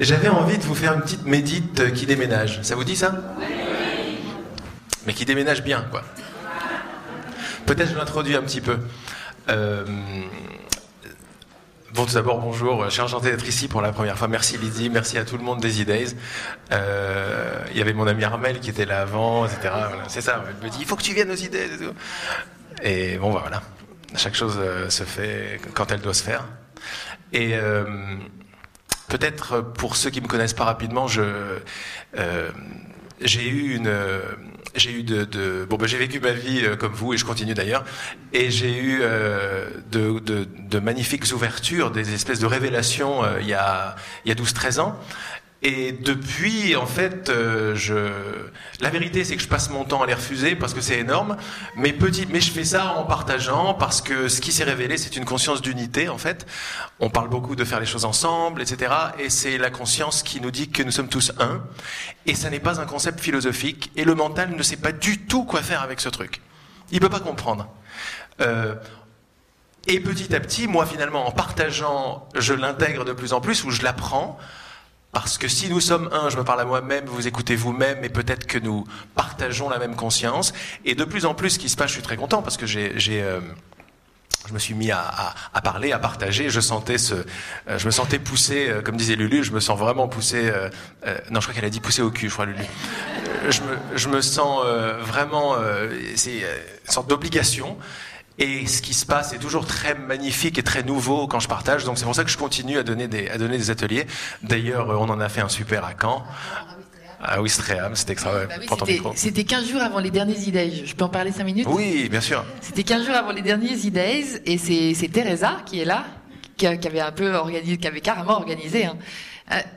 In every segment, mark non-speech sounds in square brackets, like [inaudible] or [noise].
J'avais envie de vous faire une petite médite qui déménage. Ça vous dit ça? Mais qui déménage bien, quoi. Peut-être je l'introduis un petit peu. Euh, Bon, tout d'abord, bonjour. Je suis enchanté d'être ici pour la première fois. Merci Lydie, merci à tout le monde des E-Days. Euh, il y avait mon ami Armel qui était là avant, etc. c'est ça, elle me dit, il faut que tu viennes aux E-Days et tout. Et bon, bah, voilà. Chaque chose euh, se fait quand elle doit se faire. Et euh, peut-être pour ceux qui me connaissent pas rapidement, je euh, j'ai eu une j'ai eu de, de bon ben j'ai vécu ma vie euh, comme vous et je continue d'ailleurs et j'ai eu euh, de, de, de, magnifiques ouvertures des espèces de révélations euh, il y a il y a 12 13 ans et depuis, en fait, euh, je... la vérité, c'est que je passe mon temps à les refuser parce que c'est énorme. Mais petit, mais je fais ça en partageant parce que ce qui s'est révélé, c'est une conscience d'unité. En fait, on parle beaucoup de faire les choses ensemble, etc. Et c'est la conscience qui nous dit que nous sommes tous un. Et ça n'est pas un concept philosophique. Et le mental ne sait pas du tout quoi faire avec ce truc. Il peut pas comprendre. Euh, et petit à petit, moi, finalement, en partageant, je l'intègre de plus en plus ou je l'apprends. Parce que si nous sommes un, je me parle à moi-même, vous écoutez vous-même, et peut-être que nous partageons la même conscience. Et de plus en plus, ce qui se passe, je suis très content parce que j'ai, euh, je me suis mis à, parler, à partager. Je sentais ce, euh, je me sentais poussé, euh, comme disait Lulu, je me sens vraiment poussé. Non, je crois qu'elle a dit poussé au cul, je crois Lulu. je me, je me sens vraiment, c'est une sorte d'obligation. Et ce qui se passe est toujours très magnifique et très nouveau quand je partage. Donc c'est pour ça que je continue à donner des, à donner des ateliers. D'ailleurs, on en a fait un super à Caen. À Ouistreham, c'était extra. Bah oui, c'était 15 jours avant les derniers E-Days. Je peux en parler 5 minutes Oui, bien sûr. C'était 15 jours avant les derniers E-Days et c'est Teresa qui est là, qui, avait un peu organisé, qui avait carrément organisé. Hein.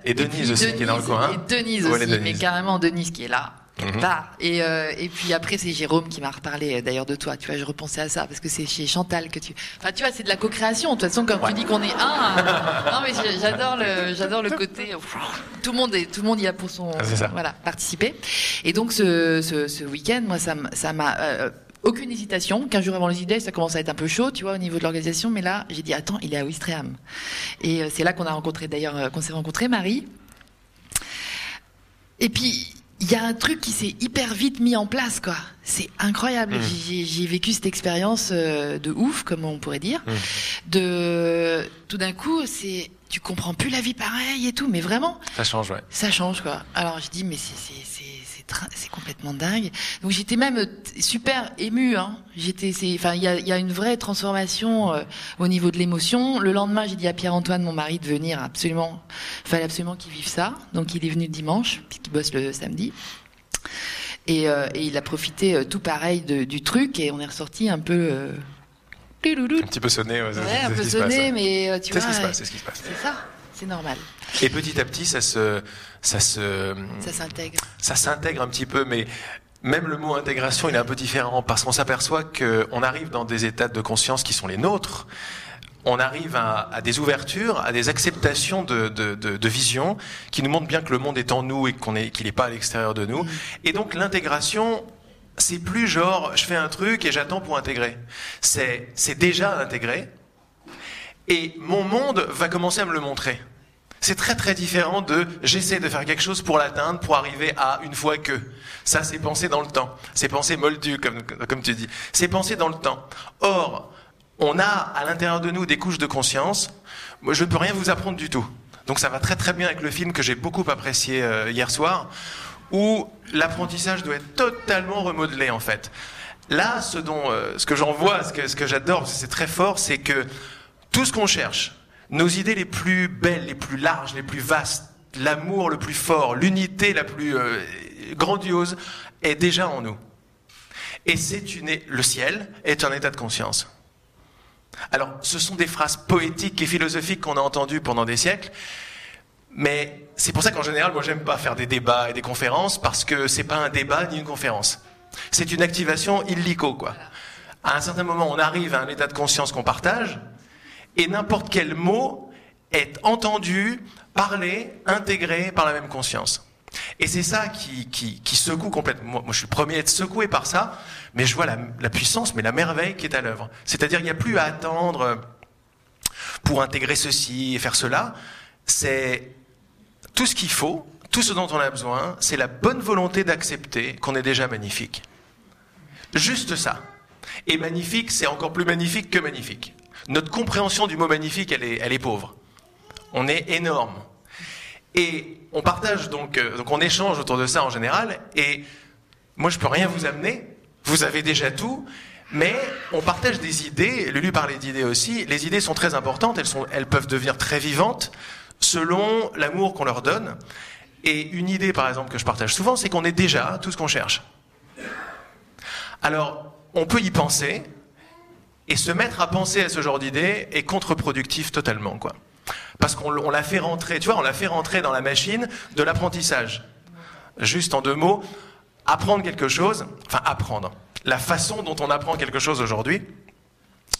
Et Denise aussi qui est dans le coin. Et Denise aussi, mais carrément Denise qui est là. Mmh. Et, euh, et puis après, c'est Jérôme qui m'a reparlé euh, d'ailleurs de toi. Tu vois, je repensais à ça parce que c'est chez Chantal que tu. Enfin, tu vois, c'est de la co-création. De toute façon, ouais. tu dis qu'on est un. [laughs] non, mais j'adore le, j'adore le côté. Tout le monde est, tout le monde y a pour son. Ah, voilà, participer. Et donc, ce, ce, ce week-end, moi, ça, ça m'a. Euh, aucune hésitation. 15 jours avant les idées, ça commence à être un peu chaud, tu vois, au niveau de l'organisation. Mais là, j'ai dit, attends, il est à Ouistreham. Et euh, c'est là qu'on a rencontré, d'ailleurs, euh, qu'on s'est rencontré, Marie. Et puis, il y a un truc qui s'est hyper vite mis en place, quoi. C'est incroyable. Mmh. J'ai vécu cette expérience euh, de ouf, comme on pourrait dire. Mmh. De tout d'un coup, c'est tu comprends plus la vie pareil et tout, mais vraiment. Ça change, ouais. Ça change, quoi. Alors je dis, mais c'est c'est complètement dingue. Donc j'étais même super émue. Hein. J'étais, enfin, il y a, y a, une vraie transformation euh, au niveau de l'émotion. Le lendemain, j'ai dit à Pierre-Antoine, mon mari, de venir absolument. Fallait absolument qu'il vive ça. Donc il est venu dimanche, puisqu'il bosse le samedi. Et, euh, et il a profité euh, tout pareil de, du truc et on est ressorti un peu. Euh, un petit peu sonné, ouais, ouais un peu sonné, mais tu vois. C'est ce qui se passe, c'est ce qui se passe. C'est ça, c'est normal. Et petit à petit, ça se, ça se, ça s'intègre. Ça s'intègre un petit peu, mais même le mot intégration, il est un peu différent parce qu'on s'aperçoit qu'on arrive dans des états de conscience qui sont les nôtres. On arrive à, à des ouvertures, à des acceptations de, de, de, de, vision qui nous montrent bien que le monde est en nous et qu'on est, qu'il n'est pas à l'extérieur de nous. Mmh. Et donc l'intégration, c'est plus genre je fais un truc et j'attends pour intégrer. C'est, c'est déjà intégré. Et mon monde va commencer à me le montrer. C'est très très différent de j'essaie de faire quelque chose pour l'atteindre, pour arriver à une fois que. Ça, c'est pensé dans le temps. C'est pensé moldu, comme, comme tu dis. C'est pensé dans le temps. Or, on a à l'intérieur de nous des couches de conscience. Moi, je ne peux rien vous apprendre du tout. Donc ça va très très bien avec le film que j'ai beaucoup apprécié euh, hier soir, où l'apprentissage doit être totalement remodelé en fait. Là, ce, dont, euh, ce que j'en vois, ce que, ce que j'adore, c'est très fort, c'est que tout ce qu'on cherche, nos idées les plus belles, les plus larges, les plus vastes, l'amour le plus fort, l'unité la plus euh, grandiose est déjà en nous. Et c'est une, le ciel est un état de conscience. Alors, ce sont des phrases poétiques et philosophiques qu'on a entendues pendant des siècles, mais c'est pour ça qu'en général, moi, j'aime pas faire des débats et des conférences parce que c'est pas un débat ni une conférence. C'est une activation illico, quoi. À un certain moment, on arrive à un état de conscience qu'on partage, et n'importe quel mot est entendu, parlé, intégré par la même conscience. Et c'est ça qui, qui, secoue complètement. Moi, je suis le premier à être secoué par ça, mais je vois la, la puissance, mais la merveille qui est à l'œuvre. C'est-à-dire, il n'y a plus à attendre pour intégrer ceci et faire cela. C'est tout ce qu'il faut, tout ce dont on a besoin, c'est la bonne volonté d'accepter qu'on est déjà magnifique. Juste ça. Et magnifique, c'est encore plus magnifique que magnifique. Notre compréhension du mot magnifique, elle est, elle est pauvre. On est énorme. Et on partage donc, euh, donc on échange autour de ça en général. Et moi, je peux rien vous amener. Vous avez déjà tout. Mais on partage des idées. Lulu parlait d'idées aussi. Les idées sont très importantes. Elles, sont, elles peuvent devenir très vivantes selon l'amour qu'on leur donne. Et une idée, par exemple, que je partage souvent, c'est qu'on est déjà tout ce qu'on cherche. Alors, on peut y penser, et se mettre à penser à ce genre d'idée est contre-productif totalement, quoi. Parce qu'on l'a fait rentrer, tu vois, on l'a fait rentrer dans la machine de l'apprentissage. Juste en deux mots, apprendre quelque chose, enfin apprendre. La façon dont on apprend quelque chose aujourd'hui,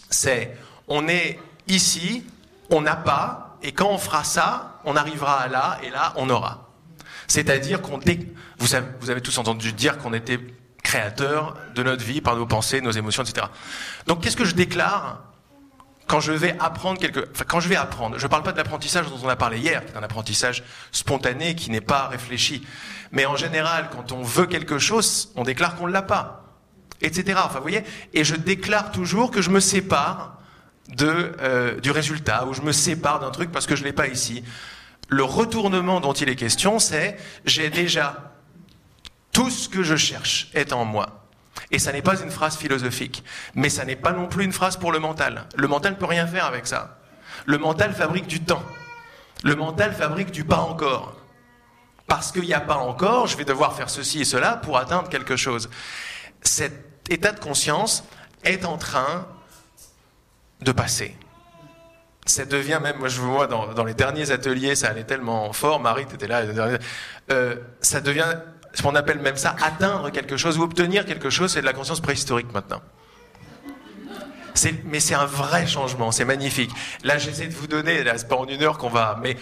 c'est on est ici, on n'a pas, et quand on fera ça, on arrivera à là, et là, on aura. C'est-à-dire qu'on vous avez, vous avez tous entendu dire qu'on était créateur de notre vie par nos pensées, nos émotions, etc. Donc qu'est-ce que je déclare quand je vais apprendre quelque, enfin, quand je vais apprendre, je ne parle pas de l'apprentissage dont on a parlé hier, qui est un apprentissage spontané, qui n'est pas réfléchi. Mais en général, quand on veut quelque chose, on déclare qu'on ne l'a pas, etc. Enfin, vous voyez, et je déclare toujours que je me sépare de, euh, du résultat, ou je me sépare d'un truc parce que je l'ai pas ici. Le retournement dont il est question, c'est j'ai déjà tout ce que je cherche est en moi. Et ça n'est pas une phrase philosophique, mais ça n'est pas non plus une phrase pour le mental. Le mental ne peut rien faire avec ça. Le mental fabrique du temps. Le mental fabrique du pas encore. Parce qu'il n'y a pas encore, je vais devoir faire ceci et cela pour atteindre quelque chose. Cet état de conscience est en train de passer. Ça devient même, moi je vois dans, les derniers ateliers, ça allait tellement fort, Marie, tu là, euh, ça devient ce qu'on appelle même ça atteindre quelque chose ou obtenir quelque chose, c'est de la conscience préhistorique maintenant. Mais c'est un vrai changement, c'est magnifique. Là, j'essaie de vous donner, là, c'est pas en une heure qu'on va, mais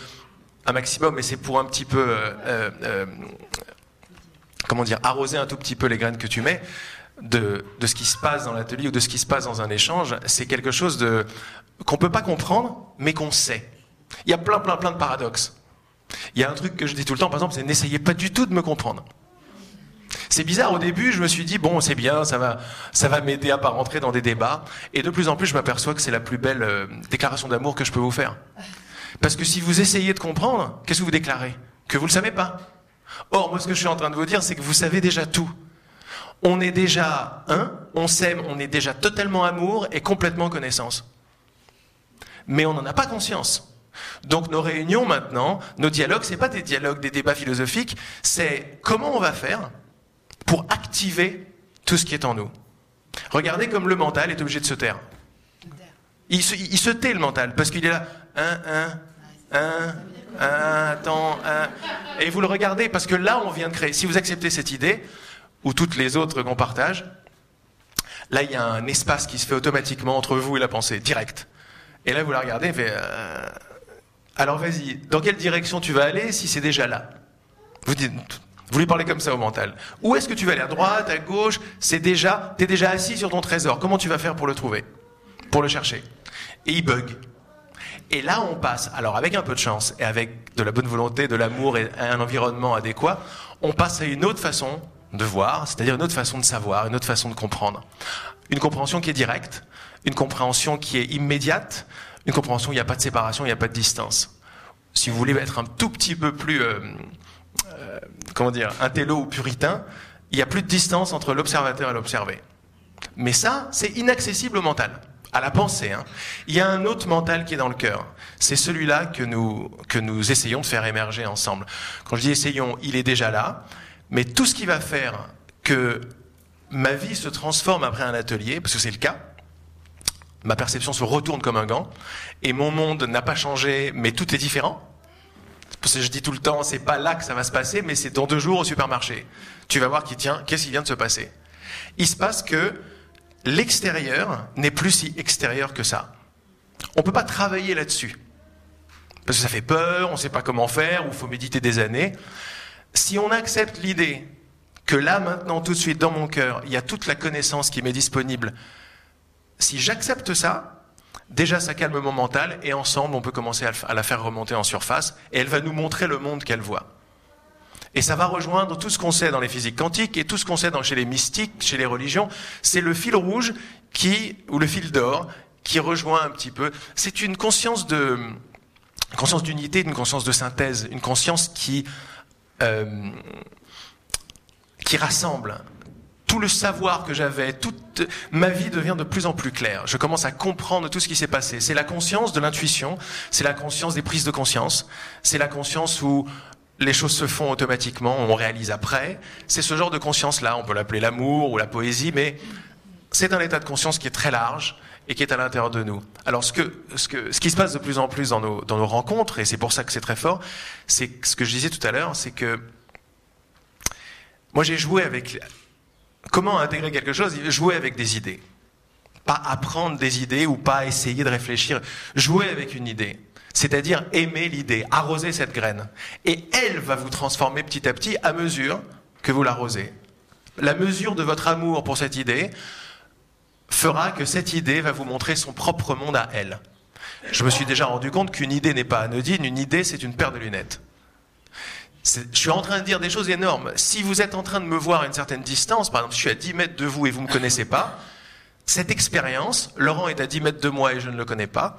un maximum, mais c'est pour un petit peu, euh, euh, comment dire, arroser un tout petit peu les graines que tu mets de, de ce qui se passe dans l'atelier ou de ce qui se passe dans un échange. C'est quelque chose de qu'on peut pas comprendre, mais qu'on sait. Il y a plein, plein, plein de paradoxes. Il y a un truc que je dis tout le temps, par exemple, c'est n'essayez pas du tout de me comprendre. C'est bizarre, au début, je me suis dit, bon, c'est bien, ça va, ça va m'aider à pas rentrer dans des débats. Et de plus en plus, je m'aperçois que c'est la plus belle euh, déclaration d'amour que je peux vous faire. Parce que si vous essayez de comprendre, qu'est-ce que vous déclarez? Que vous ne le savez pas. Or, moi, ce que je suis en train de vous dire, c'est que vous savez déjà tout. On est déjà un, on s'aime, on est déjà totalement amour et complètement connaissance. Mais on n'en a pas conscience. Donc nos réunions maintenant, nos dialogues, c'est pas des dialogues, des débats philosophiques, c'est comment on va faire pour activer tout ce qui est en nous. Regardez comme le mental est obligé de se taire. Il se, tait le mental parce qu'il est là, un, un, un, un, attends, un. Et vous le regardez parce que là on vient de créer. Si vous acceptez cette idée, ou toutes les autres qu'on partage, là il y a un espace qui se fait automatiquement entre vous et la pensée, direct. Et là vous la regardez, euh, alors vas-y, dans quelle direction tu vas aller si c'est déjà là? Vous dites, vous lui parlez comme ça au mental. Où est-ce que tu vas aller À droite, à gauche? C'est déjà, t'es déjà assis sur ton trésor. Comment tu vas faire pour le trouver? Pour le chercher Et il bug. Et là, on passe, alors avec un peu de chance et avec de la bonne volonté, de l'amour et un environnement adéquat, on passe à une autre façon de voir, c'est-à-dire une autre façon de savoir, une autre façon de comprendre. Une compréhension qui est directe, une compréhension qui est immédiate, une compréhension où il n'y a pas de séparation, il n'y a pas de distance. Si vous voulez être un tout petit peu plus, euh, comment dire, intello ou puritain, il n'y a plus de distance entre l'observateur et l'observé. Mais ça, c'est inaccessible au mental, à la pensée. Hein. Il y a un autre mental qui est dans le cœur. C'est celui-là que nous, que nous essayons de faire émerger ensemble. Quand je dis essayons, il est déjà là, mais tout ce qui va faire que ma vie se transforme après un atelier, parce que c'est le cas, ma perception se retourne comme un gant, et mon monde n'a pas changé, mais tout est différent. Parce que je dis tout le temps, c'est pas là que ça va se passer, mais c'est dans deux jours au supermarché. Tu vas voir qui tient, qu'est-ce qui vient de se passer. Il se passe que l'extérieur n'est plus si extérieur que ça. On peut pas travailler là-dessus. Parce que ça fait peur, on sait pas comment faire, ou faut méditer des années. Si on accepte l'idée que là, maintenant, tout de suite, dans mon cœur, il y a toute la connaissance qui m'est disponible si j'accepte ça, Déjà, ça calme mon mental et ensemble, on peut commencer à la faire remonter en surface et elle va nous montrer le monde qu'elle voit. Et ça va rejoindre tout ce qu'on sait dans les physiques quantiques et tout ce qu'on sait dans, chez les mystiques, chez les religions. C'est le fil rouge qui, ou le fil d'or, qui rejoint un petit peu. C'est une conscience de, conscience d'unité, une conscience de synthèse, une conscience qui, euh, qui rassemble. Tout le savoir que j'avais, toute ma vie devient de plus en plus claire. Je commence à comprendre tout ce qui s'est passé. C'est la conscience de l'intuition, c'est la conscience des prises de conscience, c'est la conscience où les choses se font automatiquement, on réalise après. C'est ce genre de conscience-là, on peut l'appeler l'amour ou la poésie, mais c'est un état de conscience qui est très large et qui est à l'intérieur de nous. Alors ce, que, ce, que, ce qui se passe de plus en plus dans nos, dans nos rencontres, et c'est pour ça que c'est très fort, c'est ce que je disais tout à l'heure, c'est que moi j'ai joué avec... Comment intégrer quelque chose? Jouer avec des idées. Pas apprendre des idées ou pas essayer de réfléchir. Jouer avec une idée. C'est-à-dire aimer l'idée, arroser cette graine. Et elle va vous transformer petit à petit à mesure que vous l'arrosez. La mesure de votre amour pour cette idée fera que cette idée va vous montrer son propre monde à elle. Je me suis déjà rendu compte qu'une idée n'est pas anodine, une idée c'est une paire de lunettes. Je suis en train de dire des choses énormes. Si vous êtes en train de me voir à une certaine distance, par exemple, je suis à 10 mètres de vous et vous ne me connaissez pas, cette expérience, Laurent est à 10 mètres de moi et je ne le connais pas,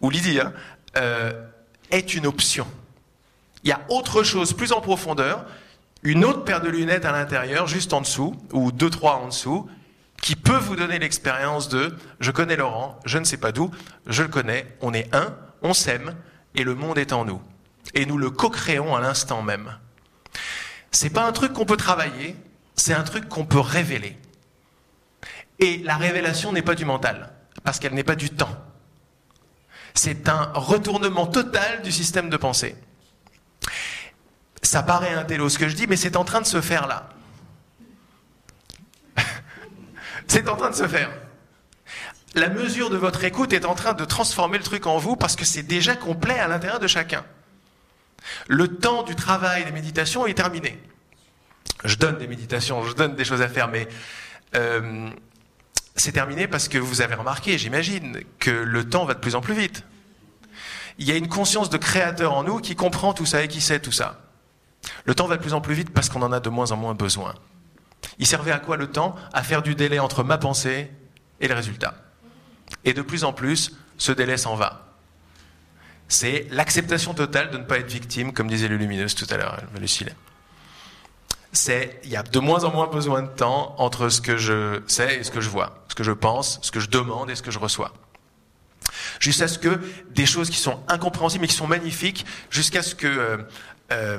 ou Lydie, hein, euh, est une option. Il y a autre chose plus en profondeur, une autre paire de lunettes à l'intérieur, juste en dessous, ou deux, trois en dessous, qui peut vous donner l'expérience de je connais Laurent, je ne sais pas d'où, je le connais, on est un, on s'aime, et le monde est en nous. Et nous le co-créons à l'instant même. C'est pas un truc qu'on peut travailler, c'est un truc qu'on peut révéler. Et la révélation n'est pas du mental, parce qu'elle n'est pas du temps. C'est un retournement total du système de pensée. Ça paraît un télo ce que je dis, mais c'est en train de se faire là. [laughs] c'est en train de se faire. La mesure de votre écoute est en train de transformer le truc en vous parce que c'est déjà complet à l'intérieur de chacun. Le temps du travail des méditations est terminé. Je donne des méditations, je donne des choses à faire, mais euh, c'est terminé parce que vous avez remarqué, j'imagine, que le temps va de plus en plus vite. Il y a une conscience de créateur en nous qui comprend tout ça et qui sait tout ça. Le temps va de plus en plus vite parce qu'on en a de moins en moins besoin. Il servait à quoi le temps? À faire du délai entre ma pensée et le résultat. Et de plus en plus, ce délai s'en va. C'est l'acceptation totale de ne pas être victime, comme disait lumineuse tout à l'heure, Lucille c'est il y a de moins en moins besoin de temps entre ce que je sais et ce que je vois, ce que je pense, ce que je demande et ce que je reçois. Jusqu'à ce que des choses qui sont incompréhensibles mais qui sont magnifiques, jusqu'à ce que euh, euh,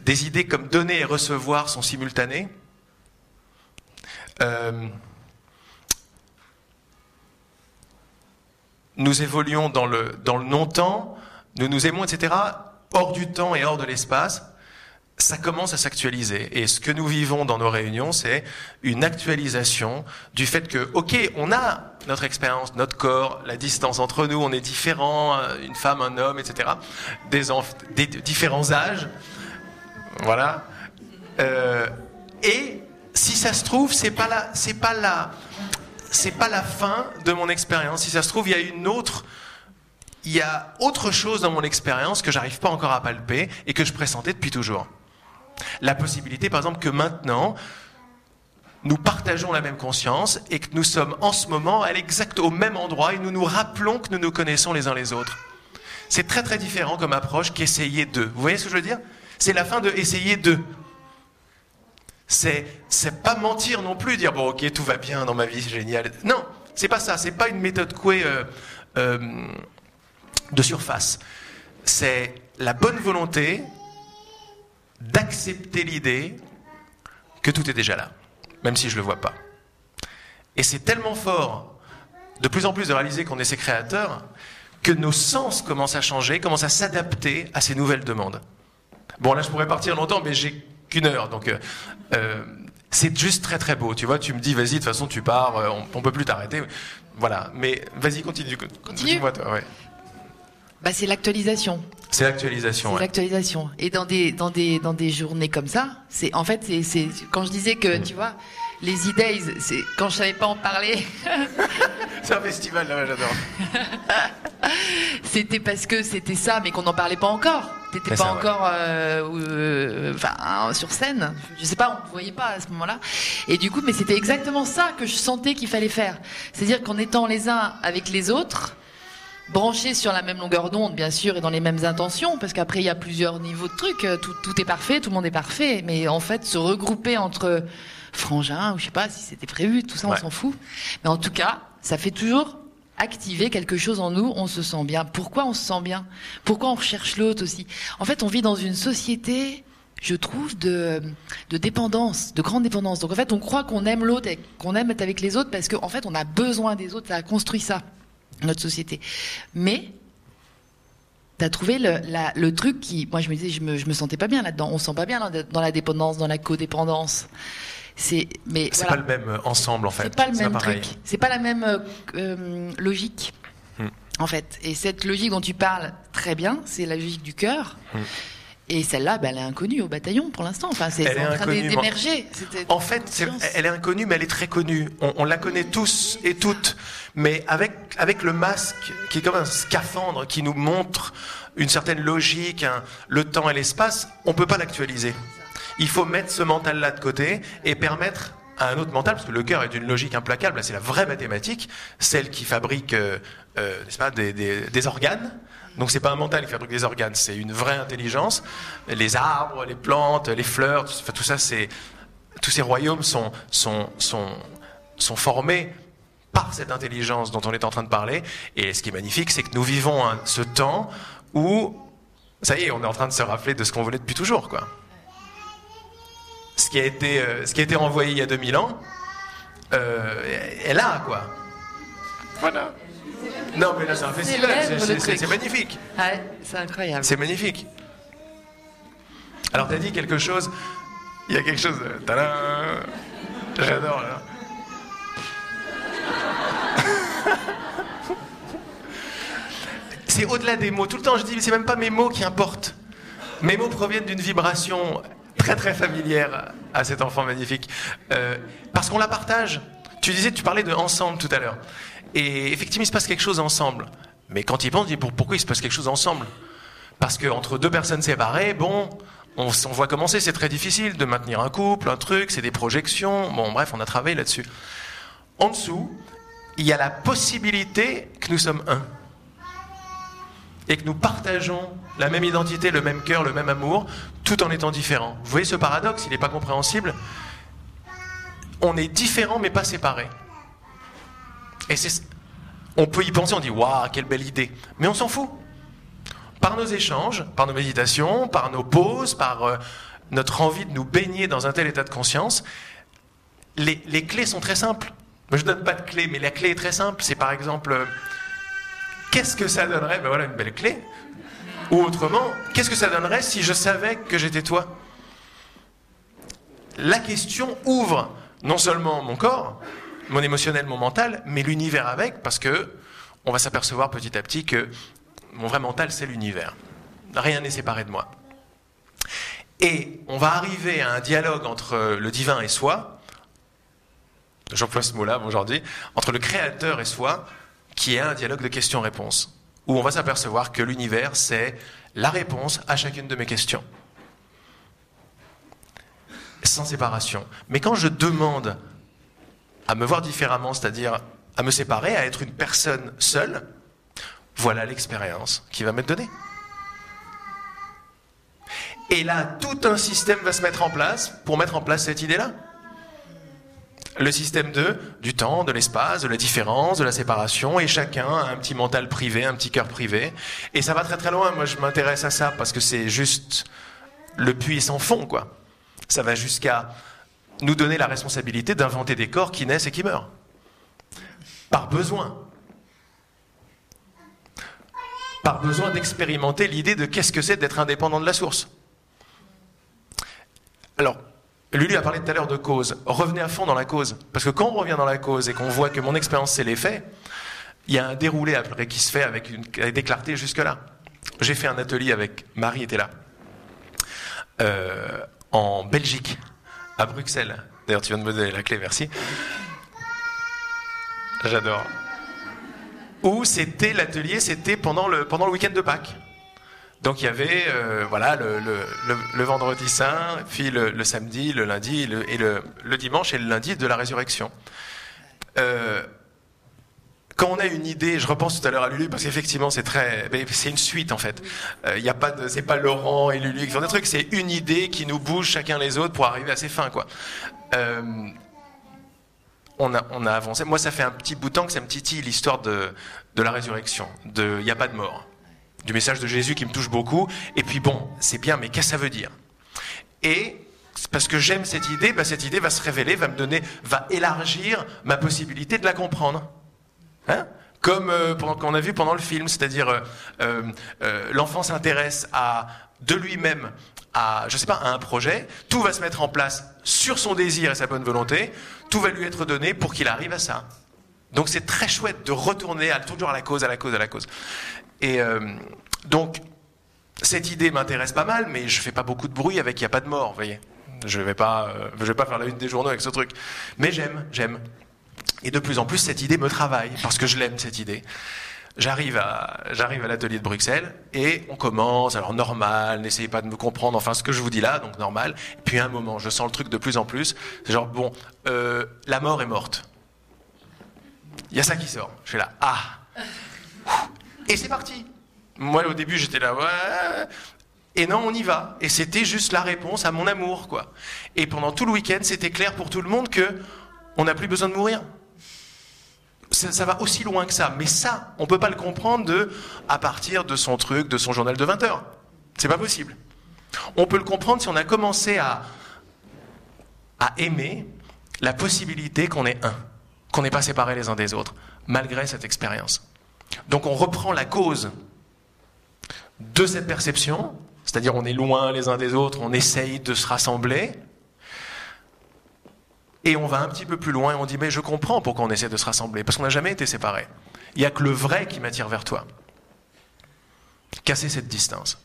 des idées comme donner et recevoir sont simultanées. Euh, nous évoluons dans le, dans le non-temps, nous nous aimons, etc., hors du temps et hors de l'espace, ça commence à s'actualiser. Et ce que nous vivons dans nos réunions, c'est une actualisation du fait que, ok, on a notre expérience, notre corps, la distance entre nous, on est différents, euh, une femme, un homme, etc. Des, des différents âges, voilà. Euh, et si ça se trouve, c'est pas la, c'est pas la, c'est pas la fin de mon expérience. Si ça se trouve, il y a une autre il y a autre chose dans mon expérience que j'arrive pas encore à palper et que je pressentais depuis toujours. La possibilité, par exemple, que maintenant, nous partageons la même conscience et que nous sommes en ce moment à l'exact au même endroit et nous nous rappelons que nous nous connaissons les uns les autres. C'est très très différent comme approche qu'essayer de. Vous voyez ce que je veux dire? C'est la fin de essayer de. C'est pas mentir non plus, dire bon ok tout va bien dans ma vie, c'est génial. Non, c'est pas ça. C'est pas une méthode couée euh, euh, de surface. C'est la bonne volonté d'accepter l'idée que tout est déjà là, même si je ne le vois pas. Et c'est tellement fort, de plus en plus, de réaliser qu'on est ses créateurs, que nos sens commencent à changer, commencent à s'adapter à ces nouvelles demandes. Bon, là, je pourrais partir longtemps, mais j'ai qu'une heure, donc euh, euh, c'est juste très très beau. Tu vois, tu me dis, vas-y, de toute façon, tu pars, euh, on, ne peut plus t'arrêter. Voilà, mais vas-y, continue. Continue. Moi, toi, ouais. Bah, c'est l'actualisation. C'est l'actualisation. C'est l'actualisation. Et dans des dans des dans des journées comme ça, c'est en fait c'est quand je disais que tu vois les E-Days, c'est quand je savais pas en parler. [laughs] c'est un festival, là, j'adore. [laughs] c'était parce que c'était ça, mais qu'on n'en parlait pas encore. T'étais pas encore euh, euh, enfin, sur scène. Je sais pas, on ne voyait pas à ce moment-là. Et du coup, mais c'était exactement ça que je sentais qu'il fallait faire. C'est-à-dire qu'en étant les uns avec les autres, branchés sur la même longueur d'onde, bien sûr, et dans les mêmes intentions, parce qu'après, il y a plusieurs niveaux de trucs. Tout, tout est parfait, tout le monde est parfait. Mais en fait, se regrouper entre frangins, ou je sais pas si c'était prévu, tout ça, on s'en fout. Mais en tout cas, ça fait toujours activer quelque chose en nous, on se sent bien. Pourquoi on se sent bien? Pourquoi on recherche l'autre aussi? En fait, on vit dans une société, je trouve, de, de dépendance, de grande dépendance. Donc en fait, on croit qu'on aime l'autre, qu'on aime être avec les autres parce qu'en en fait, on a besoin des autres, ça a construit ça, notre société. Mais tu as trouvé le, le, truc qui, moi je me disais, je me, je me sentais pas bien là-dedans. On se sent pas bien dans la dépendance, dans la codépendance. C'est mais c'est pas le même euh, ensemble en fait. C'est pas le même truc. C'est pas la même euh, euh, logique hmm. en fait. Et cette logique dont tu parles très bien, c'est la logique du cœur. Hmm. Et celle-là, ben, elle est inconnue au bataillon pour l'instant. Enfin, c'est en train d'émerger. En fait, elle est inconnue, mais elle est très connue. On, la connaît tous et toutes, mais avec avec le masque qui est comme un scaphandre qui nous montre une certaine logique, le temps et l'espace, on peut pas l'actualiser. Il faut mettre ce mental-là de côté et permettre à un autre mental, parce que le cœur est d'une logique implacable, c'est la vraie mathématique, celle qui fabrique euh, euh, pas, des, organes. Donc c'est pas un mental qui fabrique des organes, c'est une vraie intelligence. Les arbres, les plantes, les fleurs, tout, ça, tous ces royaumes sont formés par cette intelligence dont on est en train de parler. Et ce qui est magnifique, c'est que nous vivons ce temps où, ça y est, on est en train de se rappeler de ce qu'on voulait depuis toujours, quoi ce qui a été, euh, ce qui a été renvoyé il y a 2000 ans euh, est là, quoi. Voilà. Non, mais là, c'est un festival, c'est magnifique. Ouais, c'est incroyable. C'est magnifique. Alors, tu as dit quelque chose, il y a quelque chose. J'adore, là. c'est au-delà des mots. Tout le temps, je dis, c'est même pas mes mots qui importent. Mes mots proviennent d'une vibration très très familière à cet enfant magnifique. Euh, parce qu'on la partage. Tu disais, tu parlais de ensemble tout à l'heure. Et effectivement, il se passe quelque chose ensemble. Mais quand il pense, il dit pourquoi il se passe quelque chose ensemble? Parce qu'entre deux personnes séparées, bon, on, voit commencer, c'est très difficile de maintenir un couple, un truc, c'est des projections. Bon, bref, on a travaillé là-dessus. En dessous, il y a la possibilité que nous sommes un et que nous partageons la même identité, le même cœur, le même amour, tout en étant différents. Vous voyez ce paradoxe, il n'est pas compréhensible. On est différents mais pas séparés. Et on peut y penser, on dit waouh, quelle belle idée. Mais on s'en fout. Par nos échanges, par nos méditations, par nos pauses, par euh, notre envie de nous baigner dans un tel état de conscience, les, les clés sont très simples. je ne donne pas de clés, mais la clé est très simple. C'est par exemple, euh, qu'est-ce que ça donnerait? Ben voilà une belle clé. Ou autrement, qu'est-ce que ça donnerait si je savais que j'étais toi? La question ouvre non seulement mon corps, mon émotionnel, mon mental, mais l'univers avec, parce que on va s'apercevoir petit à petit que mon vrai mental, c'est l'univers. Rien n'est séparé de moi. Et on va arriver à un dialogue entre le divin et soi, j'emploie ce mot-là aujourd'hui, entre le créateur et soi, qui est un dialogue de questions-réponses, où on va s'apercevoir que l'univers, c'est la réponse à chacune de mes questions. Sans séparation. Mais quand je demande à me voir différemment, c'est-à-dire à me séparer, à être une personne seule, voilà l'expérience qui va m'être donnée. Et là, tout un système va se mettre en place pour mettre en place cette idée-là le système de du temps, de l'espace, de la différence, de la séparation, et chacun a un petit mental privé, un petit cœur privé. Et ça va très très loin. Moi, je m'intéresse à ça parce que c'est juste le puits sans fond, quoi. Ça va jusqu'à nous donner la responsabilité d'inventer des corps qui naissent et qui meurent. Par besoin. Par besoin d'expérimenter l'idée de qu'est-ce que c'est d'être indépendant de la source. Alors, Lulu a parlé tout à l'heure de cause. Revenez à fond dans la cause. Parce que quand on revient dans la cause et qu'on voit que mon expérience, c'est l'effet, il y a un déroulé après qui se fait avec, une, des clartés jusque-là. J'ai fait un atelier avec, Marie était là, euh, en Belgique, à Bruxelles. D'ailleurs, tu viens de me donner la clé, merci. J'adore. Où c'était l'atelier, c'était pendant le, le week-end de Pâques. Donc il y avait euh, voilà le, le, le, vendredi saint, puis le, samedi, le lundi et le, dimanche et le lundi de la résurrection. Euh, quand on a une idée, je repense tout à l'heure à Lulu parce qu'effectivement c'est très, c'est une suite en fait. Euh, Il y a pas de, c'est pas Laurent et Lulu qui font des trucs, c'est une idée qui nous bouge chacun les autres pour arriver à ses fins quoi. on a, on a avancé. Moi, ça fait un petit bout de temps que ça me titille l'histoire de, de la résurrection. De, il n'y a pas de mort du message de Jésus qui me touche beaucoup. Et puis bon, c'est bien, mais qu'est-ce que ça veut dire? Et parce que j'aime cette idée, bah, cette idée va se révéler, va me donner, va élargir ma possibilité de la comprendre. Hein Comme euh, qu'on a vu pendant le film, c'est-à-dire euh, euh, euh, l'enfant s'intéresse à de lui-même à, je sais pas, à un projet, tout va se mettre en place sur son désir et sa bonne volonté, tout va lui être donné pour qu'il arrive à ça. Donc c'est très chouette de retourner toujours à la cause, à la cause, à la cause. Et donc, cette idée m'intéresse pas mal, mais je fais pas beaucoup de bruit avec il n'y a pas de mort, vous voyez. Je vais pas, euh, je vais pas faire la une des journaux avec ce truc. Mais j'aime, j'aime. Et de plus en plus, cette idée me travaille, parce que je l'aime, cette idée. J'arrive à, j'arrive à l'atelier de Bruxelles et on commence, alors normal, n'essayez pas de me comprendre, enfin ce que je vous dis là, donc normal. Et puis à un moment, je sens le truc de plus en plus. C'est genre, bon, euh, la mort est morte. Il y a ça qui sort. Je suis là, ah et c'est parti. Moi, au début, j'étais là, ouais. Et non, on y va. Et c'était juste la réponse à mon amour, quoi. Et pendant tout le week-end, c'était clair pour tout le monde que on n'a plus besoin de mourir. Ça, va aussi loin que ça. Mais ça, on peut pas le comprendre à partir de son truc, de son journal de 20 heures. C'est pas possible. On peut le comprendre si on a commencé à, à aimer la possibilité qu'on est un, qu'on n'est pas séparés les uns des autres, malgré cette expérience. Donc on reprend la cause de cette perception, c'est-à-dire on est loin les uns des autres, on essaye de se rassembler, et on va un petit peu plus loin et on dit mais je comprends pourquoi on essaie de se rassembler, parce qu'on n'a jamais été séparés. Il n'y a que le vrai qui m'attire vers toi. Casser cette distance.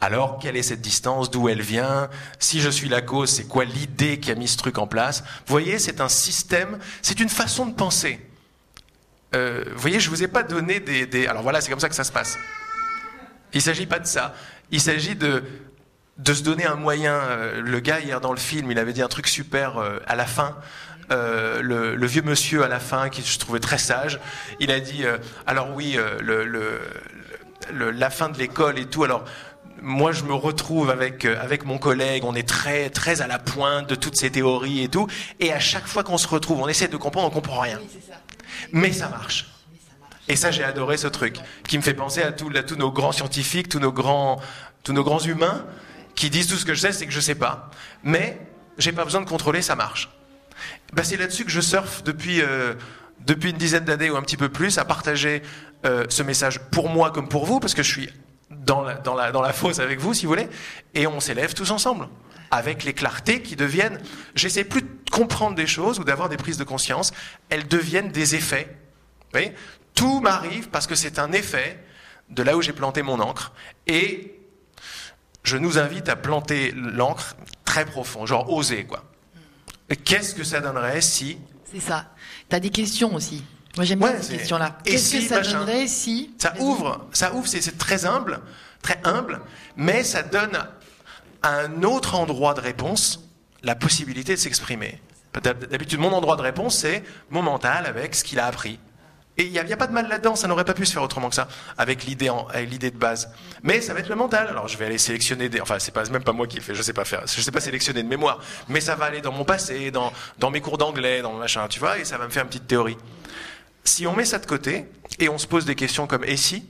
Alors, quelle est cette distance? D'où elle vient? Si je suis la cause, c'est quoi l'idée qui a mis ce truc en place? Vous voyez, c'est un système, c'est une façon de penser. Euh, vous voyez, je ne vous ai pas donné des, Alors voilà, c'est comme ça que ça se passe. Il ne s'agit pas de ça. Il s'agit de, de se donner un moyen. Euh, le gars, hier dans le film, il avait dit un truc super euh, à la fin. le, vieux monsieur à la fin, qui je trouvais très sage, il a dit Alors oui, le, la fin de l'école et tout. Alors moi, je me retrouve avec, avec mon collègue, on est très, très à la pointe de toutes ces théories et tout. Et à chaque fois qu'on se retrouve, on essaie de comprendre, on comprend rien. Oui, ça. Mais ça marche. Et ça, j'ai adoré ce truc, qui me fait penser à, tous nos grands scientifiques, tous nos grands, tous nos grands humains, qui disent tout ce que je sais, c'est que je sais pas. Mais j'ai pas besoin de contrôler, ça marche. Ben, c'est là-dessus que je surfe depuis, euh, depuis une dizaine d'années ou un petit peu plus, à partager euh, ce message pour moi comme pour vous, parce que je suis dans la, dans la, dans la fosse avec vous, si vous voulez, et on s'élève tous ensemble avec les clartés qui deviennent, j'essaie plus de comprendre des choses ou d'avoir des prises de conscience, elles deviennent des effets. Vous voyez? Tout m'arrive parce que c'est un effet de là où j'ai planté mon encre. Et je nous invite à planter l'encre très profond, genre oser, quoi. Qu'est-ce que ça donnerait si... C'est ça. Tu as des questions aussi. Moi j'aime bien ces questions-là. Qu'est-ce que ça donnerait si... Ça ouvre, ça ouvre, c'est très humble, très humble, mais ça donne un autre endroit de réponse la possibilité de s'exprimer. D'habitude, mon endroit de réponse, c'est mon mental avec ce qu'il a appris. Et il n'y a, pas de mal là-dedans, ça n'aurait pas pu se faire autrement que ça, avec l'idée, l'idée de base. Mais ça va être le mental. Alors je vais aller sélectionner des, enfin c'est pas même pas moi qui le fais, je sais pas faire, je sais pas sélectionner de mémoire, mais ça va aller dans mon passé, dans, dans mes cours d'anglais, dans machin, tu vois, et ça va me faire une petite théorie. Si on met ça de côté et on se pose des questions comme et si,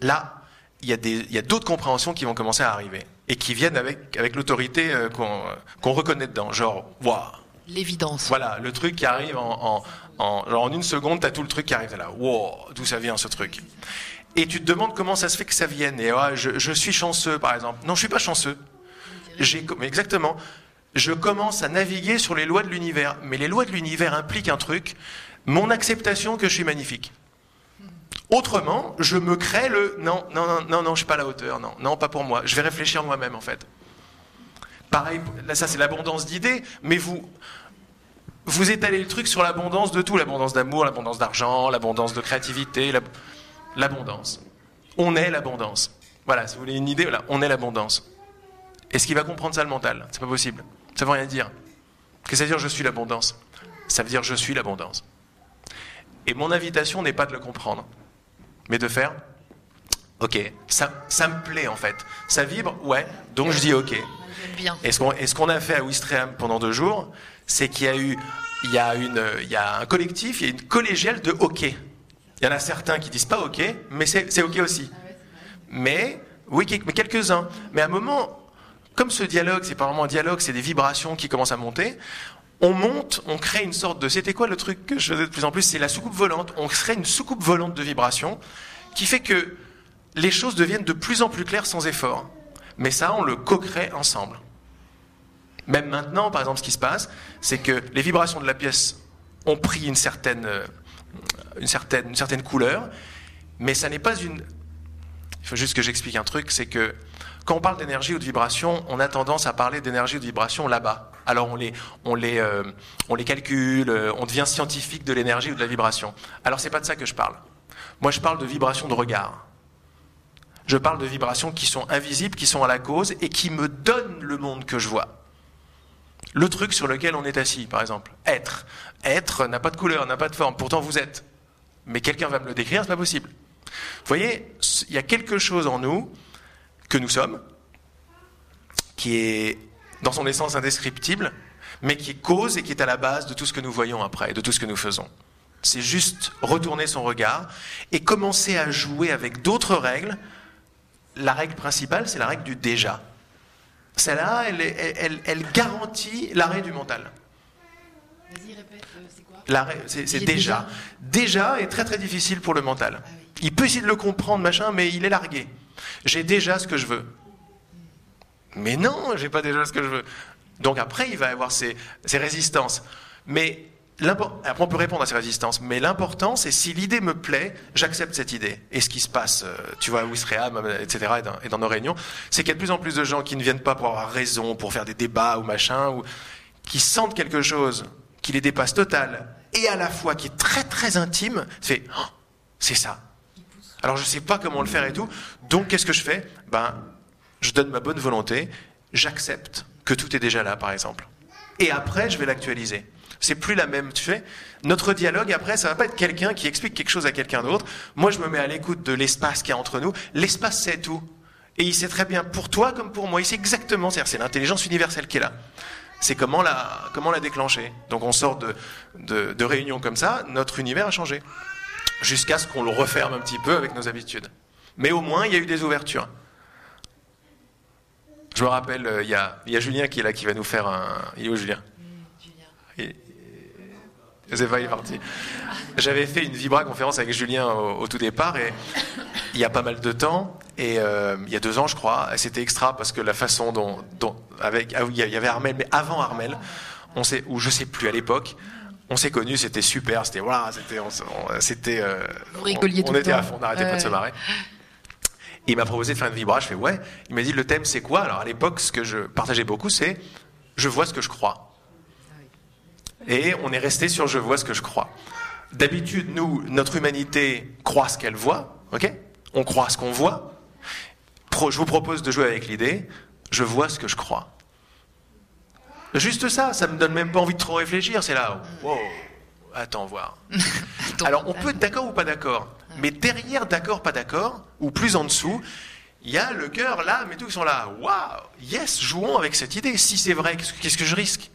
là, il y a d'autres compréhensions qui vont commencer à arriver et qui viennent avec, avec l'autorité euh, qu'on reconnaît dedans. Genre, waouh L'évidence. Voilà, le truc qui arrive en, en, en, une seconde, tu as tout le truc qui arrive là. Wow, d'où ça vient ce truc Et tu te demandes comment ça se fait que ça vienne. Et je, je, suis chanceux, par exemple. Non, je suis pas chanceux. J'ai, exactement. Je commence à naviguer sur les lois de l'univers. Mais les lois de l'univers impliquent un truc, mon acceptation que je suis magnifique. Autrement, je me crée le non, non, non, non, non, je suis pas à la hauteur, non, non, pas pour moi. Je vais réfléchir moi-même en fait. Pareil, là ça c'est l'abondance d'idées, mais vous, vous étalez le truc sur l'abondance de tout, l'abondance d'amour, l'abondance d'argent, l'abondance de créativité, l'abondance. On est l'abondance. Voilà, si vous voulez une idée, voilà, on est l'abondance. Est-ce qu'il va comprendre ça le mental C'est pas possible. Ça veut rien dire. Qu'est-ce que ça veut dire je suis l'abondance Ça veut dire je suis l'abondance. Et mon invitation n'est pas de le comprendre, mais de faire Ok, ça, ça me plaît en fait. Ça vibre Ouais, donc je dis ok. Et ce qu'on a fait à Wistreham pendant deux jours, c'est qu'il y a eu il y a, une, il y a un collectif, il y a une collégiale de hockey. Il y en a certains qui disent pas ok, mais c'est ok aussi. Mais, oui, quelques-uns. Mais à un moment, comme ce dialogue, c'est pas vraiment un dialogue, c'est des vibrations qui commencent à monter, on monte, on crée une sorte de. C'était quoi le truc que je faisais de plus en plus? C'est la soucoupe volante. On crée une soucoupe volante de vibrations qui fait que les choses deviennent de plus en plus claires sans effort. Mais ça, on le co-crée ensemble. Même maintenant, par exemple, ce qui se passe, c'est que les vibrations de la pièce ont pris une certaine, euh, une certaine, une certaine couleur, mais ça n'est pas une. Il faut juste que j'explique un truc, c'est que quand on parle d'énergie ou de vibration, on a tendance à parler d'énergie ou de vibration là-bas. Alors on les, on les, euh, on les calcule, euh, on devient scientifique de l'énergie ou de la vibration. Alors c'est pas de ça que je parle. Moi je parle de vibration de regard. Je parle de vibrations qui sont invisibles, qui sont à la cause et qui me donnent le monde que je vois. Le truc sur lequel on est assis, par exemple. Être. Être n'a pas de couleur, n'a pas de forme. Pourtant vous êtes. Mais quelqu'un va me le décrire, c'est pas possible. Vous voyez, il y a quelque chose en nous que nous sommes, qui est dans son essence indescriptible, mais qui est cause et qui est à la base de tout ce que nous voyons après, de tout ce que nous faisons. C'est juste retourner son regard et commencer à jouer avec d'autres règles. La règle principale, c'est la règle du déjà. Celle-là, elle, garantit l'arrêt du mental. Vas-y, répète, euh, c'est quoi? C'est déjà. déjà. est très très difficile pour le mental. Ah il peut essayer de le comprendre, machin, mais il est largué. J'ai déjà ce que je veux. Mais non, j'ai pas déjà ce que je veux. Donc après, il va y avoir ces, résistances. Mais après, on peut répondre à ces résistances. Mais l'important, c'est si l'idée me plaît, j'accepte cette idée. Et ce qui se passe, euh, tu vois, à Ouistreham, etc., et dans, et dans nos réunions, c'est qu'il y a de plus en plus de gens qui ne viennent pas pour avoir raison, pour faire des débats ou machin, ou qui sentent quelque chose qui les dépasse total, et à la fois qui est très très intime, c'est oh, c'est ça. Alors je ne sais pas comment le faire et tout. Donc qu'est-ce que je fais? Ben, je donne ma bonne volonté, j'accepte que tout est déjà là, par exemple. Et après, je vais l'actualiser. C'est plus la même. Tu fais notre dialogue après, ça va pas être quelqu'un qui explique quelque chose à quelqu'un d'autre. Moi, je me mets à l'écoute de l'espace qu'il y a entre nous. L'espace, c'est tout. Et il sait très bien pour toi comme pour moi. Il sait exactement. C'est l'intelligence universelle qui est là. C'est comment la, comment la déclencher. Donc on sort de, de, de réunions comme ça, notre univers a changé jusqu'à ce qu'on le referme un petit peu avec nos habitudes. Mais au moins, il y a eu des ouvertures. Je me rappelle, euh, il y, a, Julien qui est là, qui va nous faire un... Il est où Julien? Julien. Est parti. J'avais fait une Vibra conférence avec Julien au, tout départ, et il y a pas mal de temps, et euh, il y a deux ans, je crois, c'était extra parce que la façon dont, avec, ah oui, il y avait Armel, mais avant Armel, on sait, ou je sais plus à l'époque, on s'est connus, c'était super, c'était voilà, c'était, c'était, euh, on, était à fond, on n'arrêtait pas de se marrer. il m'a proposé de faire une vibra, je fais ouais. Il m'a dit le thème c'est quoi? Alors à l'époque, ce que je partageais beaucoup, c'est je vois ce que je crois. Et on est resté sur je vois ce que je crois. D'habitude, nous, notre humanité croit ce qu'elle voit, ok? On croit ce qu'on voit. je vous propose de jouer avec l'idée je vois ce que je crois. Juste ça, ça me donne même pas envie de trop réfléchir. C'est là, wow, attends voir. [laughs] Alors on peut être d'accord ou pas d'accord, mais derrière d'accord, pas d'accord, ou plus en dessous, il y a le cœur, l'âme et tout qui sont là. Waouh, yes, jouons avec cette idée. Si c'est vrai, qu'est-ce que je risque?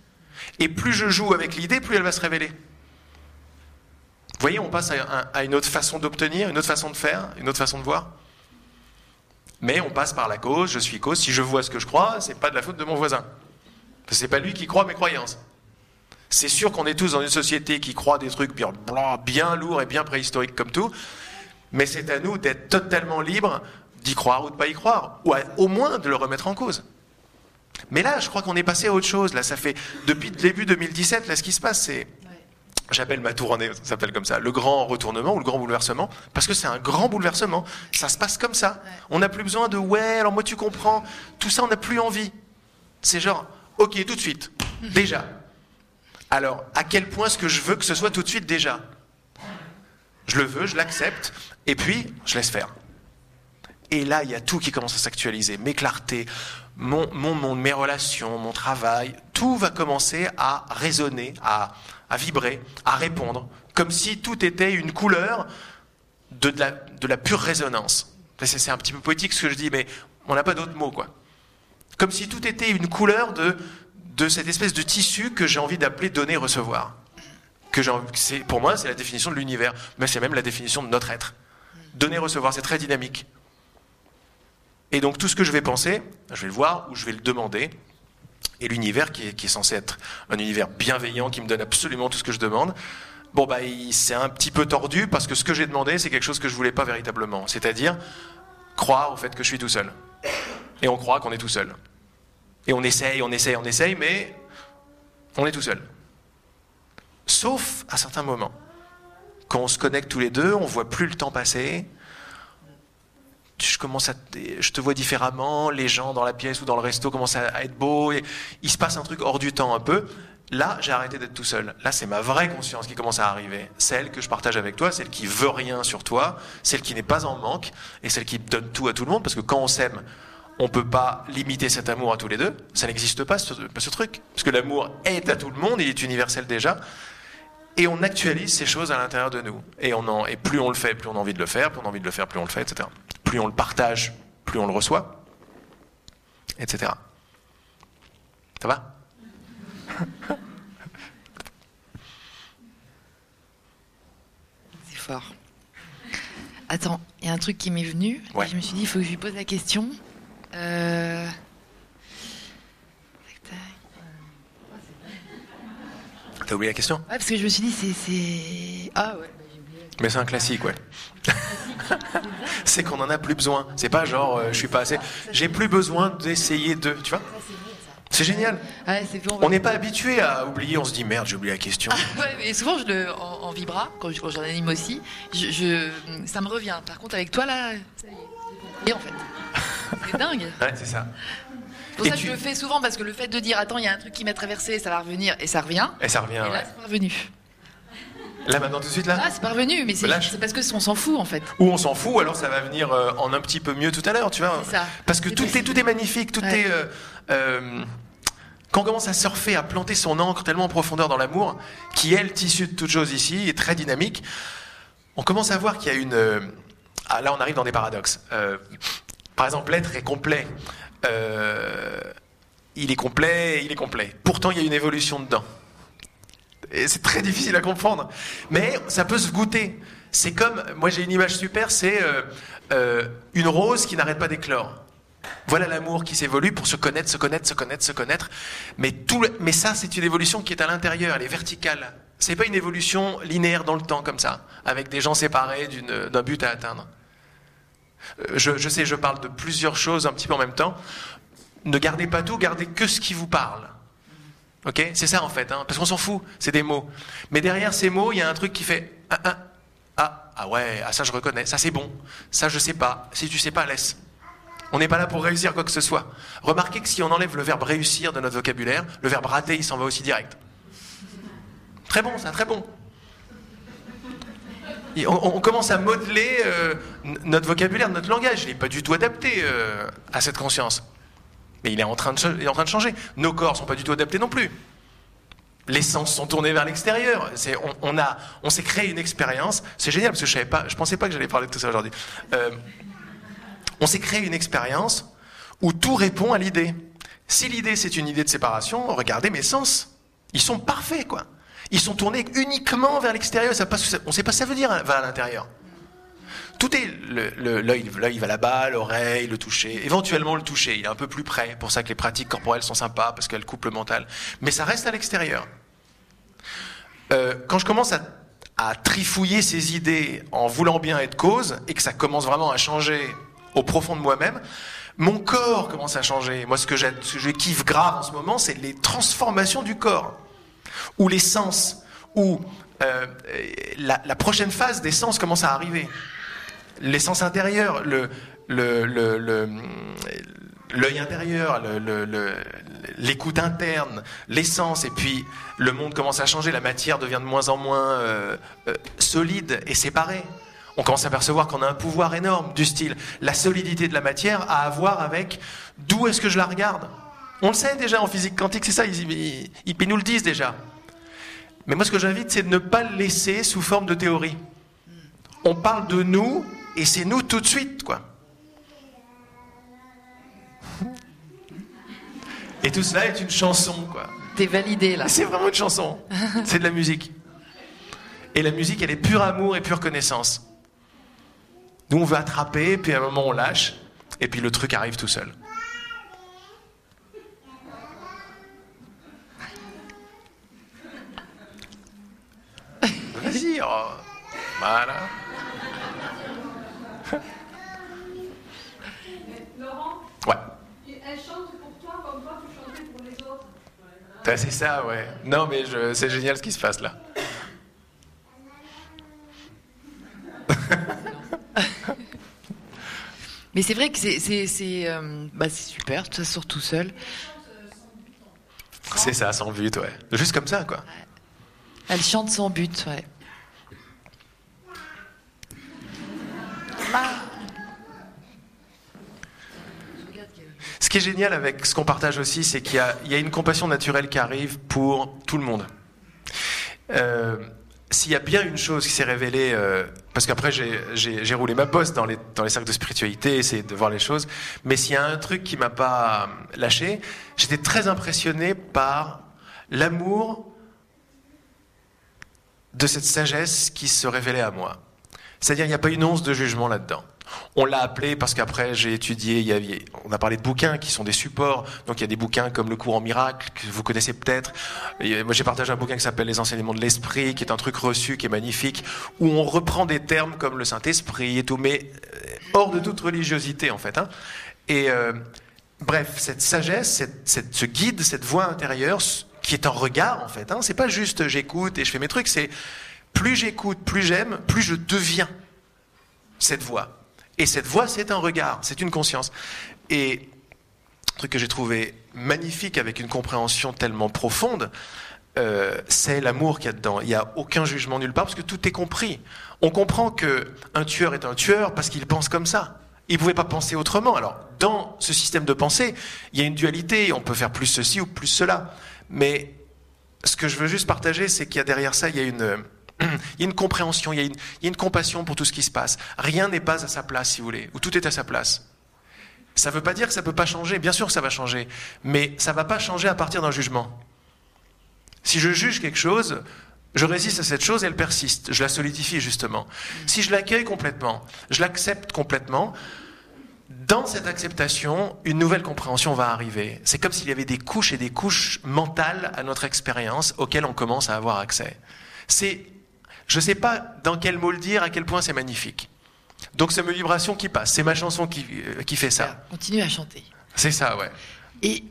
Et plus je joue avec l'idée, plus elle va se révéler. Vous voyez, on passe à, une autre façon d'obtenir, une autre façon de faire, une autre façon de voir. Mais on passe par la cause, je suis cause. Si je vois ce que je crois, c'est pas de la faute de mon voisin. Ce n'est pas lui qui croit mes croyances. C'est sûr qu'on est tous dans une société qui croit des trucs bien, lourds et bien préhistoriques comme tout, mais c'est à nous d'être totalement libres d'y croire ou de pas y croire, ou au moins de le remettre en cause. Mais là, je crois qu'on est passé à autre chose. Là, ça fait depuis le début 2017, là, ce qui se passe, c'est J'appelle ma tournée, ça s'appelle comme ça, le grand retournement ou le grand bouleversement, parce que c'est un grand bouleversement. Ça se passe comme ça. On n'a plus besoin de ouais, alors moi tu comprends. Tout ça, on n'a plus envie. C'est genre, ok, tout de suite, [laughs] déjà. Alors, à quel point est-ce que je veux que ce soit tout de suite déjà? Je le veux, je l'accepte, et puis je laisse faire. Et là, il y a tout qui commence à s'actualiser. Mes clartés, mon, monde, mes relations, mon travail, tout va commencer à résonner, à, vibrer, à répondre, comme si tout était une couleur de, la, pure résonance. C'est un petit peu poétique ce que je dis, mais on n'a pas d'autre mot, quoi. Comme si tout était une couleur de, de cette espèce de tissu que j'ai envie d'appeler donner-recevoir. Que pour moi, c'est la définition de l'univers, mais c'est même la définition de notre être. Donner-recevoir, c'est très dynamique. Et donc tout ce que je vais penser, je vais le voir ou je vais le demander. Et l'univers, qui est, censé être un univers bienveillant, qui me donne absolument tout ce que je demande, bon bah c'est un petit peu tordu parce que ce que j'ai demandé, c'est quelque chose que je voulais pas véritablement. C'est-à-dire croire au fait que je suis tout seul. Et on croit qu'on est tout seul. Et on essaye, on essaye, on essaye, mais on est tout seul. Sauf à certains moments. Quand on se connecte tous les deux, on voit plus le temps passer, je commence à, je te vois différemment, les gens dans la pièce ou dans le resto commencent à, être beaux, et il se passe un truc hors du temps un peu. Là, j'ai arrêté d'être tout seul. Là, c'est ma vraie conscience qui commence à arriver. Celle que je partage avec toi, celle qui veut rien sur toi, celle qui n'est pas en manque, et celle qui donne tout à tout le monde, parce que quand on s'aime, on peut pas limiter cet amour à tous les deux. Ça n'existe pas, ce, ce truc. Parce que l'amour est à tout le monde, il est universel déjà. Et on actualise ces choses à l'intérieur de nous. Et, on en, et plus on le fait, plus on a envie de le faire, plus on a envie de le faire, plus on le fait, etc plus on le partage, plus on le reçoit, etc. Ça va? [laughs] C'est fort. Attends, il y a un truc qui m'est venu. je me suis dit, il faut que je lui pose la question. Euh... T'as oublié la question? Ouais, parce que je me suis dit, c'est. Ah ouais. Mais c'est un classique, ouais. [laughs] c'est qu'on en a plus besoin. C'est pas genre, euh, je suis pas assez. J'ai plus besoin d'essayer de. Tu vois? C'est génial. on n'est pas habitué à oublier, on se dit merde, j'ai oublié la question. et souvent, je le, en, vibra, quand, j'en anime aussi, je, ça me revient. Par contre, avec toi, là, ça y est, en fait. [laughs] C'est dingue. Ouais, c'est ça. Pour ça, je le fais souvent parce que le fait de dire attends, il y a un truc qui m'a traversé, ça va revenir, et ça revient. Et ça revient, et là, c'est revenu. Là maintenant tout de suite là Ah c'est parvenu, mais c'est parce que on s'en fout en fait. Ou on s'en fout, ou alors ça va venir euh, en un petit peu mieux tout à l'heure, tu vois. Ça. Parce que tout est, tout est magnifique, tout est... Euh, euh, quand on commence à surfer, à planter son encre tellement en profondeur dans l'amour, qui est le tissu de toute chose ici, est très dynamique, on commence à voir qu'il y a une... Ah, là on arrive dans des paradoxes. par exemple, l'être est complet. Il est complet, il est complet. Pourtant il y a une évolution dedans. Et c'est très difficile à comprendre. Mais ça peut se goûter. C'est comme, moi j'ai une image super, c'est euh, euh, une rose qui n'arrête pas d'éclore. Voilà l'amour qui s'évolue pour se connaître, se connaître, se connaître, se connaître. Mais, tout mais ça, c'est une évolution qui est à l'intérieur, elle est verticale. C'est pas une évolution linéaire dans le temps comme ça, avec des gens séparés d'un but à atteindre. Euh, je, sais, je parle de plusieurs choses un petit peu en même temps. Ne gardez pas tout, gardez que ce qui vous parle. Ok? C'est ça en fait, hein, parce qu'on s'en fout, c'est des mots. Mais derrière ces mots, il y a un truc qui fait ah, ah, ah, ah ouais, ah ça je reconnais, ça c'est bon, ça je sais pas. Si tu sais pas, laisse. On n'est pas là pour réussir quoi que ce soit. Remarquez que si on enlève le verbe réussir de notre vocabulaire, le verbe rater, il s'en va aussi direct. Très bon, ça, très bon. On, commence à modeler euh, notre vocabulaire, notre langage. Il n'est pas du tout adapté euh, à cette conscience. Mais il est en train de, changer. Nos corps ne sont pas du tout adaptés non plus. Les sens sont tournés vers l'extérieur. On, on, on s'est créé une expérience. C'est génial parce que je ne pensais pas que j'allais parler de tout ça aujourd'hui. Euh, on s'est créé une expérience où tout répond à l'idée. Si l'idée c'est une idée de séparation, regardez mes sens. Ils sont parfaits, quoi. Ils sont tournés uniquement vers l'extérieur. On ne sait pas ce que ça veut dire hein, vers l'intérieur. Tout est l'œil, l'œil va là-bas, l'oreille, le toucher, éventuellement le toucher. Il est un peu plus près. Pour ça que les pratiques corporelles sont sympas parce qu'elles coupent le mental. Mais ça reste à l'extérieur. Euh, quand je commence à, trifouiller ces idées en voulant bien être cause et que ça commence vraiment à changer au profond de moi-même, mon corps commence à changer. Moi, ce que, je kiffe grave en ce moment, c'est les transformations du corps, ou les sens, ou euh, la, prochaine phase des sens commence à arriver l'essence intérieure, le, l'œil intérieur, l'écoute interne, l'essence, et puis le monde commence à changer, la matière devient de moins en moins euh, euh, solide et séparée. On commence à percevoir qu'on a un pouvoir énorme du style la solidité de la matière à avoir avec d'où est-ce que je la regarde. On le sait déjà en physique quantique, c'est ça, ils, ils, nous le disent déjà. Mais moi ce que j'invite, c'est de ne pas le laisser sous forme de théorie. On parle de nous et c'est nous tout de suite, quoi. [laughs] Et tout cela est une chanson, quoi. T'es validé là. C'est vraiment une chanson. [laughs] C'est de la musique. Et la musique, elle est pur amour et pure connaissance. Nous, on veut attraper, puis à un moment, on lâche, et puis le truc arrive tout seul. Vas-y, oh. voilà. Laurent Ouais. Elle chante pour toi comme toi tu chantais pour les autres. C'est ça, ouais. Non, mais je... c'est génial ce qui se passe là. [laughs] mais c'est vrai que c'est euh, bah, super, ça sort tout seul. C'est ça, sans but, ouais. Juste comme ça, quoi. Elle chante sans but, ouais. Ce qui est génial avec ce qu'on partage aussi, c'est qu'il y, a une compassion naturelle qui arrive pour tout le monde. Euh, s'il y a bien une chose qui s'est révélée, euh, parce qu'après j'ai roulé ma bosse dans les, dans les cercles de spiritualité, essayer de voir les choses, mais s'il y a un truc qui m'a pas lâché, j'étais très impressionné par l'amour de cette sagesse qui se révélait à moi. C'est-à-dire, il n'y a pas une once de jugement là-dedans. On l'a appelé parce qu'après j'ai étudié, on a parlé de bouquins qui sont des supports. Donc il y a des bouquins comme Le courant miracle que vous connaissez peut-être. Moi j'ai partagé un bouquin qui s'appelle Les enseignements de l'esprit, qui est un truc reçu, qui est magnifique, où on reprend des termes comme le Saint-Esprit et tout, mais euh, hors de toute religiosité en fait. Hein. Et euh, bref, cette sagesse, ce guide, cette voix intérieure, qui est un regard en fait. Hein. C'est pas juste j'écoute et je fais mes trucs, c'est plus j'écoute, plus j'aime, plus je deviens cette voix. Et cette voix, c'est un regard, c'est une conscience. Et un truc que j'ai trouvé magnifique avec une compréhension tellement profonde, euh, c'est l'amour qu'il y a dedans. Il n'y a aucun jugement nulle part parce que tout est compris. On comprend que un tueur est un tueur parce qu'il pense comme ça. Il ne pouvait pas penser autrement. Alors, dans ce système de pensée, il y a une dualité. On peut faire plus ceci ou plus cela. Mais ce que je veux juste partager, c'est qu'il y a derrière ça, il y a une, [clears throat] compréhension, il y a une, compassion pour tout ce qui se passe. Rien n'est pas à sa place, si vous voulez, ou tout est à sa place. Ça ne veut pas dire que ça ne peut pas changer, bien sûr que ça va changer, mais ça ne va pas changer à partir d'un jugement. Si je juge quelque chose, je résiste à cette chose elle persiste. Je la solidifie justement. Si je l'accueille complètement, je l'accepte complètement, dans cette acceptation, une nouvelle compréhension va arriver. C'est comme s'il y avait des couches et des couches mentales à notre expérience auxquelles on commence à avoir accès. C'est je ne sais pas dans quel mot le dire, à quel point c'est magnifique. Donc c'est mes vibrations qui passent, c'est ma chanson qui, euh, qui fait ça. Continue à chanter. C'est ça, ouais. Et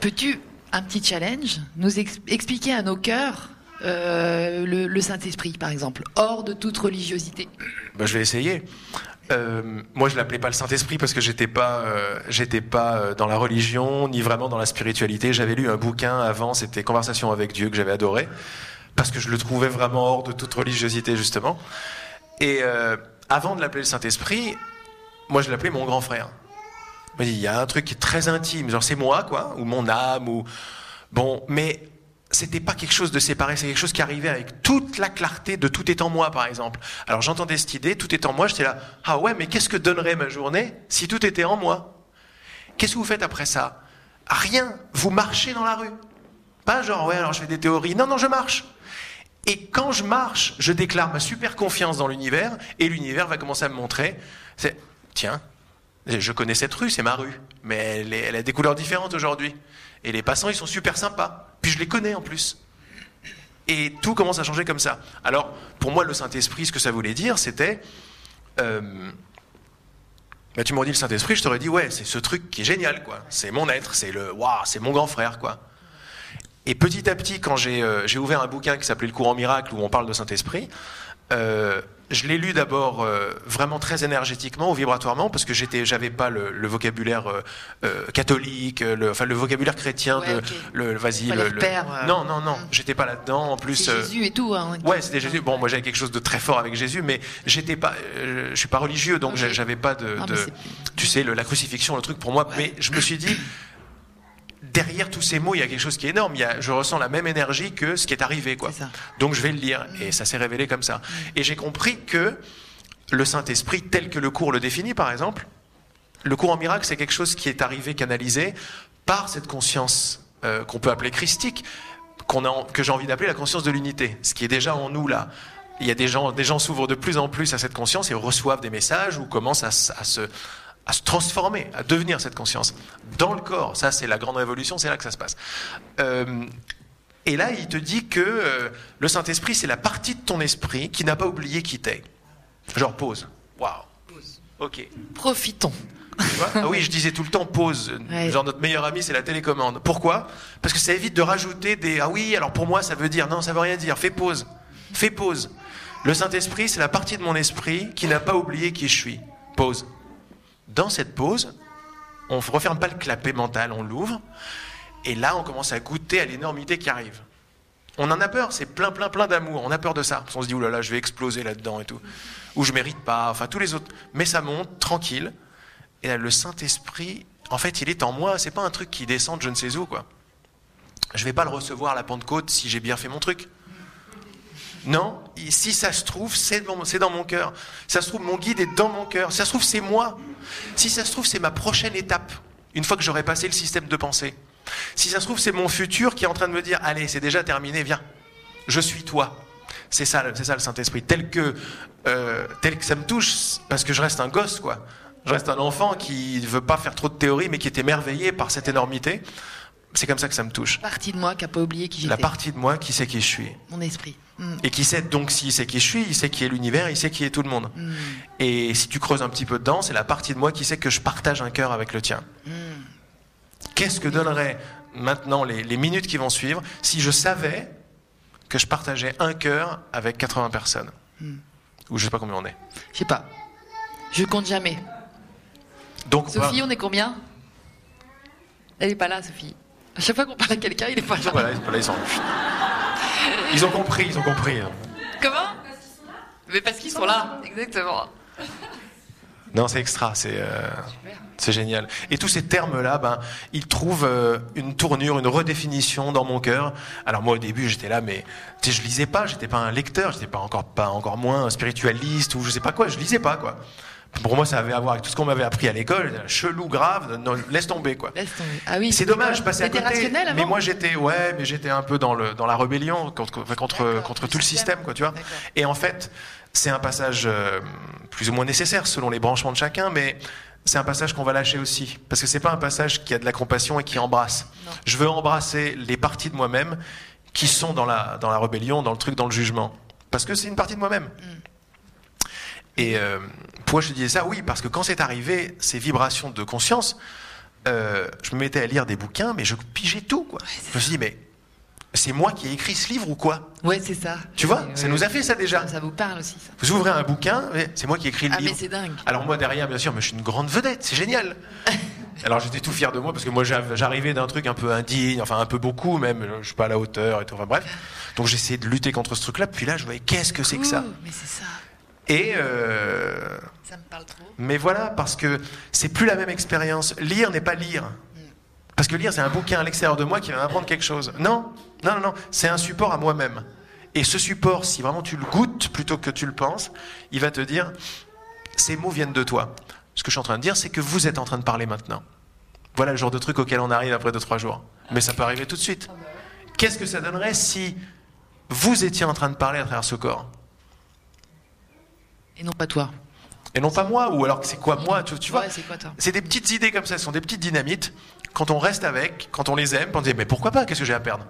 peux-tu, un petit challenge, nous expliquer à nos cœurs euh, le, Saint-Esprit, par exemple, hors de toute religiosité? Ben, Je vais essayer. Euh, moi, je l'appelais pas le Saint-Esprit parce que j'étais pas, j'étais pas dans la religion ni vraiment dans la spiritualité. J'avais lu un bouquin avant, c'était Conversation avec Dieu que j'avais adoré parce que je le trouvais vraiment hors de toute religiosité, justement. Et euh, avant de l'appeler le Saint-Esprit, moi je l'appelais mon grand frère. Il y a un truc qui est très intime, genre c'est moi, quoi, ou mon âme, ou. Bon, mais c'était pas quelque chose de séparé, c'est quelque chose qui arrivait avec toute la clarté de tout est en moi, par exemple. Alors j'entendais cette idée, tout est en moi, j'étais là, ah ouais, mais qu'est-ce que donnerait ma journée si tout était en moi? Qu'est-ce que vous faites après ça? Rien, vous marchez dans la rue. Pas genre, ouais, alors je fais des théories. Non, non, je marche. Et quand je marche, je déclare ma super confiance dans l'univers, et l'univers va commencer à me montrer, tiens, je connais cette rue, c'est ma rue, mais elle, a des couleurs différentes aujourd'hui. Et les passants, ils sont super sympas. Puis je les connais en plus. Et tout commence à changer comme ça. Alors, pour moi, le Saint-Esprit, ce que ça voulait dire, c'était... Euh, bah, tu m'aurais dit le Saint-Esprit, je t'aurais dit, ouais, c'est ce truc qui est génial, quoi. C'est mon être, c'est le... Waouh, c'est mon grand frère, quoi. Et petit à petit, quand euh, j'ai ouvert un bouquin qui s'appelait Le courant miracle, où on parle de Saint-Esprit, Euh, je l'ai lu d'abord euh, vraiment très énergétiquement ou vibratoirement parce que j'étais, j'avais pas le, le vocabulaire euh, euh, catholique, le, enfin le vocabulaire chrétien Ouais, de, ok. le, vas-y, le, le- euh. non, non, non, Mm. j'étais pas là-dedans. En plus, Jésus et tout. Hein, Ouais, c'était Jésus. Bon, moi j'avais quelque chose de très fort avec Jésus, mais j'étais pas, je suis pas religieux, donc Ok. j'a- j'avais pas de, Ah, de- tu sais, la crucifixion, le truc pour moi. Ouais. Mais je me suis dit, derrière tous ces mots, il y a quelque chose qui est énorme. Il y a, je ressens la même énergie que ce qui est arrivé, quoi. Donc je vais le lire, et ça s'est révélé comme ça. Et j'ai compris que le Saint-Esprit, tel que le cours le définit, par exemple, le cours en miracle, c'est quelque chose qui est arrivé, canalisé par cette conscience euh, qu'on peut appeler christique, a, que j'ai envie d'appeler la conscience de l'unité, ce qui est déjà en nous là. Il y a des gens, des gens s'ouvrent de plus en plus à cette conscience et reçoivent des messages ou commencent à se, à se transformer, à devenir cette conscience dans le corps. Ça, c'est la grande révolution, c'est là que ça se passe. Euh, et là, il te dit que euh, le Saint-Esprit, c'est la partie de ton esprit qui n'a pas oublié qui t'es. Genre pause. Waouh. Ok. Profitons. Tu vois? Ah oui, je disais tout le temps pause. Ouais. Genre notre meilleur ami, c'est la télécommande. Pourquoi? Parce que ça évite de rajouter des ah oui, alors pour moi ça veut dire non, ça veut rien dire. Fais pause. Fais pause. Le Saint-Esprit, c'est la partie de mon esprit qui n'a pas oublié qui je suis. Pause. Dans cette pause, on ne referme pas le clapet mental, on l'ouvre. Et là, on commence à goûter à l'énormité qui arrive. On en a peur, c'est plein, plein, plein d'amour. On a peur de ça. Qu'on se dit, oulala, je vais exploser là-dedans et tout. Ou je mérite pas, enfin tous les autres. Mais ça monte, tranquille. Et là, le Saint-Esprit, en fait, il est en moi. C'est pas un truc qui descend de je ne sais où, quoi. Je vais pas le recevoir à la Pentecôte si j'ai bien fait mon truc. Non, si ça se trouve, c'est dans, mon cœur. Si ça se trouve, mon guide est dans mon cœur. Si ça se trouve, c'est moi. Si ça se trouve, c'est ma prochaine étape, une fois que j'aurai passé le système de pensée. Si ça se trouve, c'est mon futur qui est en train de me dire, allez, c'est déjà terminé, viens, je suis toi. C'est ça, c'est ça le Saint-Esprit. Tel que, euh, tel que ça me touche, parce que je reste un gosse, quoi. Je reste un enfant qui ne veut pas faire trop de théorie, mais qui est émerveillé par cette énormité. C'est comme ça que ça me touche. Partie de moi qui n'a pas oublié qui j'étais. La partie de moi qui sait qui je suis. Mon esprit. Mm. Et qui sait donc s'il sait qui je suis, il sait qui est l'univers, il sait qui est tout le monde. Mm. Et si tu creuses un petit peu dedans, c'est la partie de moi qui sait que je partage un cœur avec le tien. Mm. Qu'est-ce que donnerait maintenant les, les minutes qui vont suivre si je savais que je partageais un cœur avec 80 personnes? Ou je sais pas combien on est. Je sais pas. Je compte jamais. Donc, Sophie, on est combien? Elle est pas là, Sophie. À chaque fois qu'on parle à quelqu'un, il est pas là. voilà, voilà, ils, sont... ils ont compris, ils ont compris. hein. Comment? Mais parce qu'ils sont là, exactement. Non, c'est extra, c'est euh, c'est génial. Et tous ces termes-là, ben, ils trouvent euh, une tournure, une redéfinition dans mon cœur. Alors moi, au début, j'étais là, mais tu sais, je lisais pas, j'étais pas un lecteur, j'étais pas encore pas encore moins un spiritualiste ou je sais pas quoi, je lisais pas quoi. Pour moi, ça avait à voir avec tout ce qu'on m'avait appris à l'école, chelou, grave, non, laisse tomber quoi. Laisse tomber. Ah oui. C'est dommage, passais à côté. rationnel avant mais moi, j'étais, ouais, mais j'étais un peu dans le dans la rébellion contre contre contre le tout le système. quoi, tu vois. Et en fait, c'est un passage euh, plus ou moins nécessaire selon les branchements de chacun, mais c'est un passage qu'on va lâcher aussi, parce que c'est pas un passage qui a de la compassion et qui embrasse. Non. Je veux embrasser les parties de moi-même qui sont dans la dans la rébellion, dans le truc, dans le jugement, parce que c'est une partie de moi-même. Mm. Et euh, pourquoi je te disais ça Oui, parce que quand c'est arrivé, ces vibrations de conscience, euh, je me mettais à lire des bouquins, mais je pigeais tout. Quoi. je me suis dit, mais c'est moi qui ai écrit ce livre ou quoi Ouais, c'est ça. Tu vois, ça ouais. nous a fait ça déjà. Ça vous parle aussi, ça. Vous ouvrez un bouquin, c'est moi qui ai écrit le Ah, mais livre. c'est dingue. Alors moi derrière, bien sûr, mais je suis une grande vedette, c'est génial. [laughs] Alors j'étais tout fier de moi parce que moi j'arrivais d'un truc un peu indigne, enfin un peu beaucoup même, je suis pas à la hauteur et tout, enfin bref. Donc j'essayais de lutter contre ce truc-là, puis là je voyais qu'est-ce que c'est que ça Mais c'est ça. Et euh, Ça me parle trop. mais voilà, parce que c'est plus la même expérience. Lire n'est pas lire. Parce que lire, c'est un bouquin à l'extérieur de moi qui va m'apprendre quelque chose. Non, non, non, non. C'est un support à moi-même. Et ce support, si vraiment tu le goûtes plutôt que tu le penses, il va te dire ces mots viennent de toi. Ce que je suis en train de dire, c'est que vous êtes en train de parler maintenant. Voilà le genre de truc auquel on arrive après 2-3 jours. Mais ça peut arriver tout de suite. Qu'est-ce que ça donnerait si vous étiez en train de parler à travers ce corps? Et non pas toi. Et non pas moi, ou alors c'est quoi moi, tu, tu vois Ouais, c'est quoi toi C'est des petites idées comme ça, ce sont des petites dynamites. Quand on reste avec, quand on les aime, on dit mais pourquoi pas Qu'est-ce que j'ai à perdre?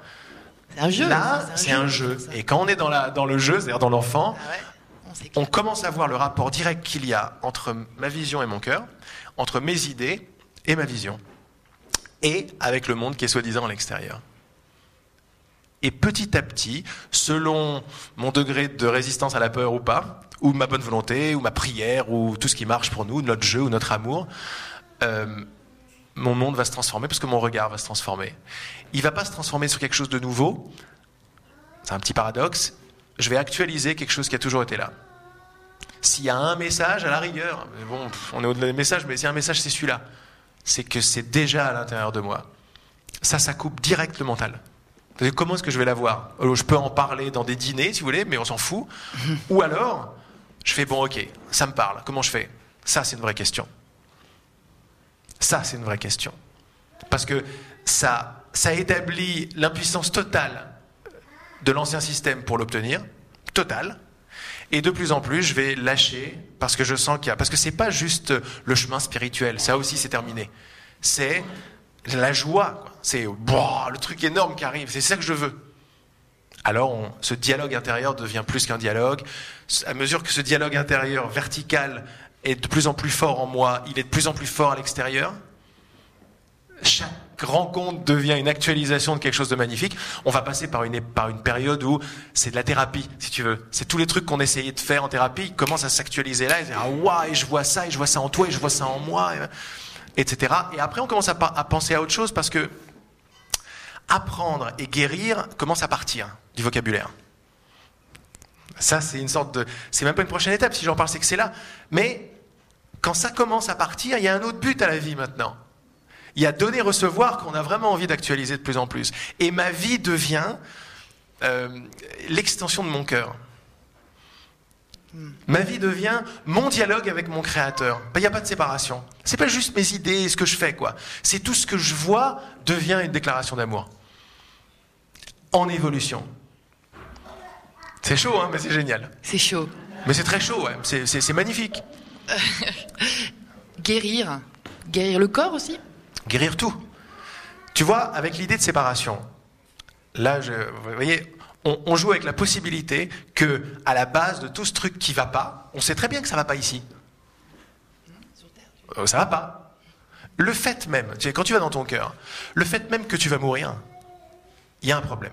C'est un jeu. Là, c'est un jeu. Et quand on est dans, la, dans le jeu, c'est-à-dire dans l'enfant, Ah ouais, on on commence à voir le rapport direct qu'il y a entre ma vision et mon cœur, entre mes idées et ma vision, et avec le monde qui est soi-disant à l'extérieur. Et petit à petit, selon mon degré de résistance à la peur ou pas, ou ma bonne volonté, ou ma prière, ou tout ce qui marche pour nous, notre jeu ou notre amour, euh, mon monde va se transformer parce que mon regard va se transformer. Il va pas se transformer sur quelque chose de nouveau. C'est un petit paradoxe. Je vais actualiser quelque chose qui a toujours été là. S'il y a un message, à la rigueur, bon, on est au-delà des messages, mais s'il y a un message, c'est celui-là. C'est que c'est déjà à l'intérieur de moi. Ça, ça coupe direct le mental. Comment est-ce que je vais l'avoir Alors, Je peux en parler dans des dîners, si vous voulez, mais on s'en fout. [laughs] Ou alors, je fais, bon, ok, ça me parle. Comment je fais Ça, c'est une vraie question. Ça, c'est une vraie question. Parce que ça, ça établit l'impuissance totale de l'ancien système pour l'obtenir, totale. Et de plus en plus, je vais lâcher parce que je sens qu'il y a. Parce que c'est pas juste le chemin spirituel, ça aussi c'est terminé. C'est la joie, c'est le truc énorme qui arrive, c'est ça que je veux. Alors ce dialogue intérieur devient plus qu'un dialogue. À mesure que ce dialogue intérieur vertical est de plus en plus fort en moi, il est de plus en plus fort à l'extérieur. Chaque rencontre devient une actualisation de quelque chose de magnifique. On va passer par une, par une période où c'est de la thérapie, si tu veux. C'est tous les trucs qu'on essayait de faire en thérapie qui commencent à s'actualiser là. Et, ah, waouh, et je vois ça, et je vois ça en toi, et je vois ça en moi, etc. Et après, on commence à, penser à autre chose parce que apprendre et guérir commence à partir du vocabulaire. Ça, c'est une sorte de. C'est même pas une prochaine étape. Si j'en parle, c'est que c'est là. Mais quand ça commence à partir, il y a un autre but à la vie maintenant. Il y a donner-recevoir qu'on a vraiment envie d'actualiser de plus en plus. Et ma vie devient euh, l'extension de mon cœur. Ma vie devient mon dialogue avec mon créateur. Ben, Il n'y a pas de séparation. C'est pas juste mes idées et ce que je fais, quoi. C'est tout ce que je vois devient une déclaration d'amour. En évolution. C'est chaud, hein, mais c'est génial. C'est chaud. Mais c'est très chaud, ouais. c'est, c'est- c'est magnifique. [laughs] Guérir. Guérir le corps aussi Guérir tout. Tu vois, avec l'idée de séparation, là, je, vous voyez, on, on joue avec la possibilité que, à la base de tout ce truc qui va pas, on sait très bien que ça va pas ici. Euh, ça va pas. Le fait même, tu sais, quand tu vas dans ton cœur, le fait même que tu vas mourir, il y a un problème.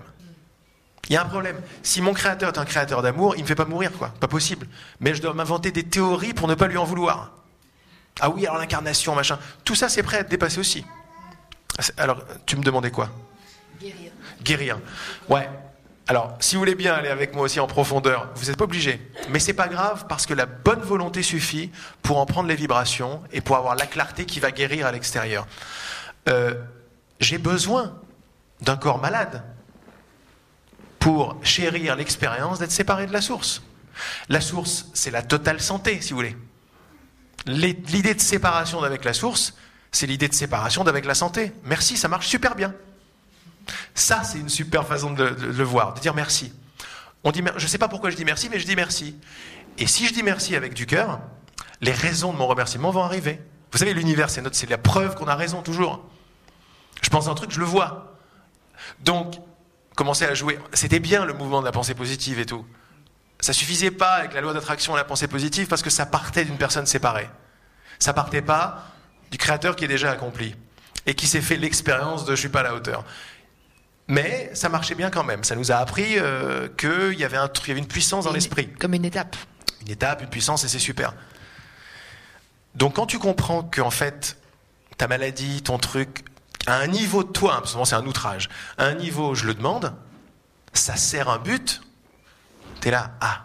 Il y a un problème. Si mon créateur est un créateur d'amour, il me fait pas mourir, quoi. Pas possible. Mais je dois m'inventer des théories pour ne pas lui en vouloir. Ah oui, alors l'incarnation, machin. Tout ça, c'est prêt à être dépassé aussi. Alors, tu me demandais quoi? Guérir. Guérir. Ouais. Alors, si vous voulez bien aller avec moi aussi en profondeur, vous n'êtes pas obligé. Mais c'est pas grave parce que la bonne volonté suffit pour en prendre les vibrations et pour avoir la clarté qui va guérir à l'extérieur. Euh, J'ai besoin d'un corps malade pour chérir l'expérience d'être séparé de la source. La source, c'est la totale santé, si vous voulez. L'idée de séparation d'avec la source, c'est l'idée de séparation d'avec la santé. Merci, ça marche super bien. Ça, c'est une super façon de, le voir, de dire merci. On dit, je ne sais pas pourquoi je dis merci, mais je dis merci. Et si je dis merci avec du cœur, les raisons de mon remerciement vont arriver. Vous savez, l'univers, c'est notre- c'est la preuve qu'on a raison toujours. Je pense à un truc, je le vois. Donc, commencer à jouer. C'était bien le mouvement de la pensée positive et tout. Ça suffisait pas avec la loi d'attraction et la pensée positive parce que ça partait d'une personne séparée. Ça partait pas du créateur qui est déjà accompli et qui s'est fait l'expérience de je suis pas à la hauteur. Mais ça marchait bien quand même. Ça nous a appris euh, qu'il y avait un truc, il y avait une puissance dans l'esprit, Comme une étape. une étape, une puissance et c'est super. Donc quand tu comprends qu'en fait ta maladie, ton truc, à un niveau de toi, hein, parce que c'est un outrage, à un niveau, je le demande, ça sert un but, t'es là, ah.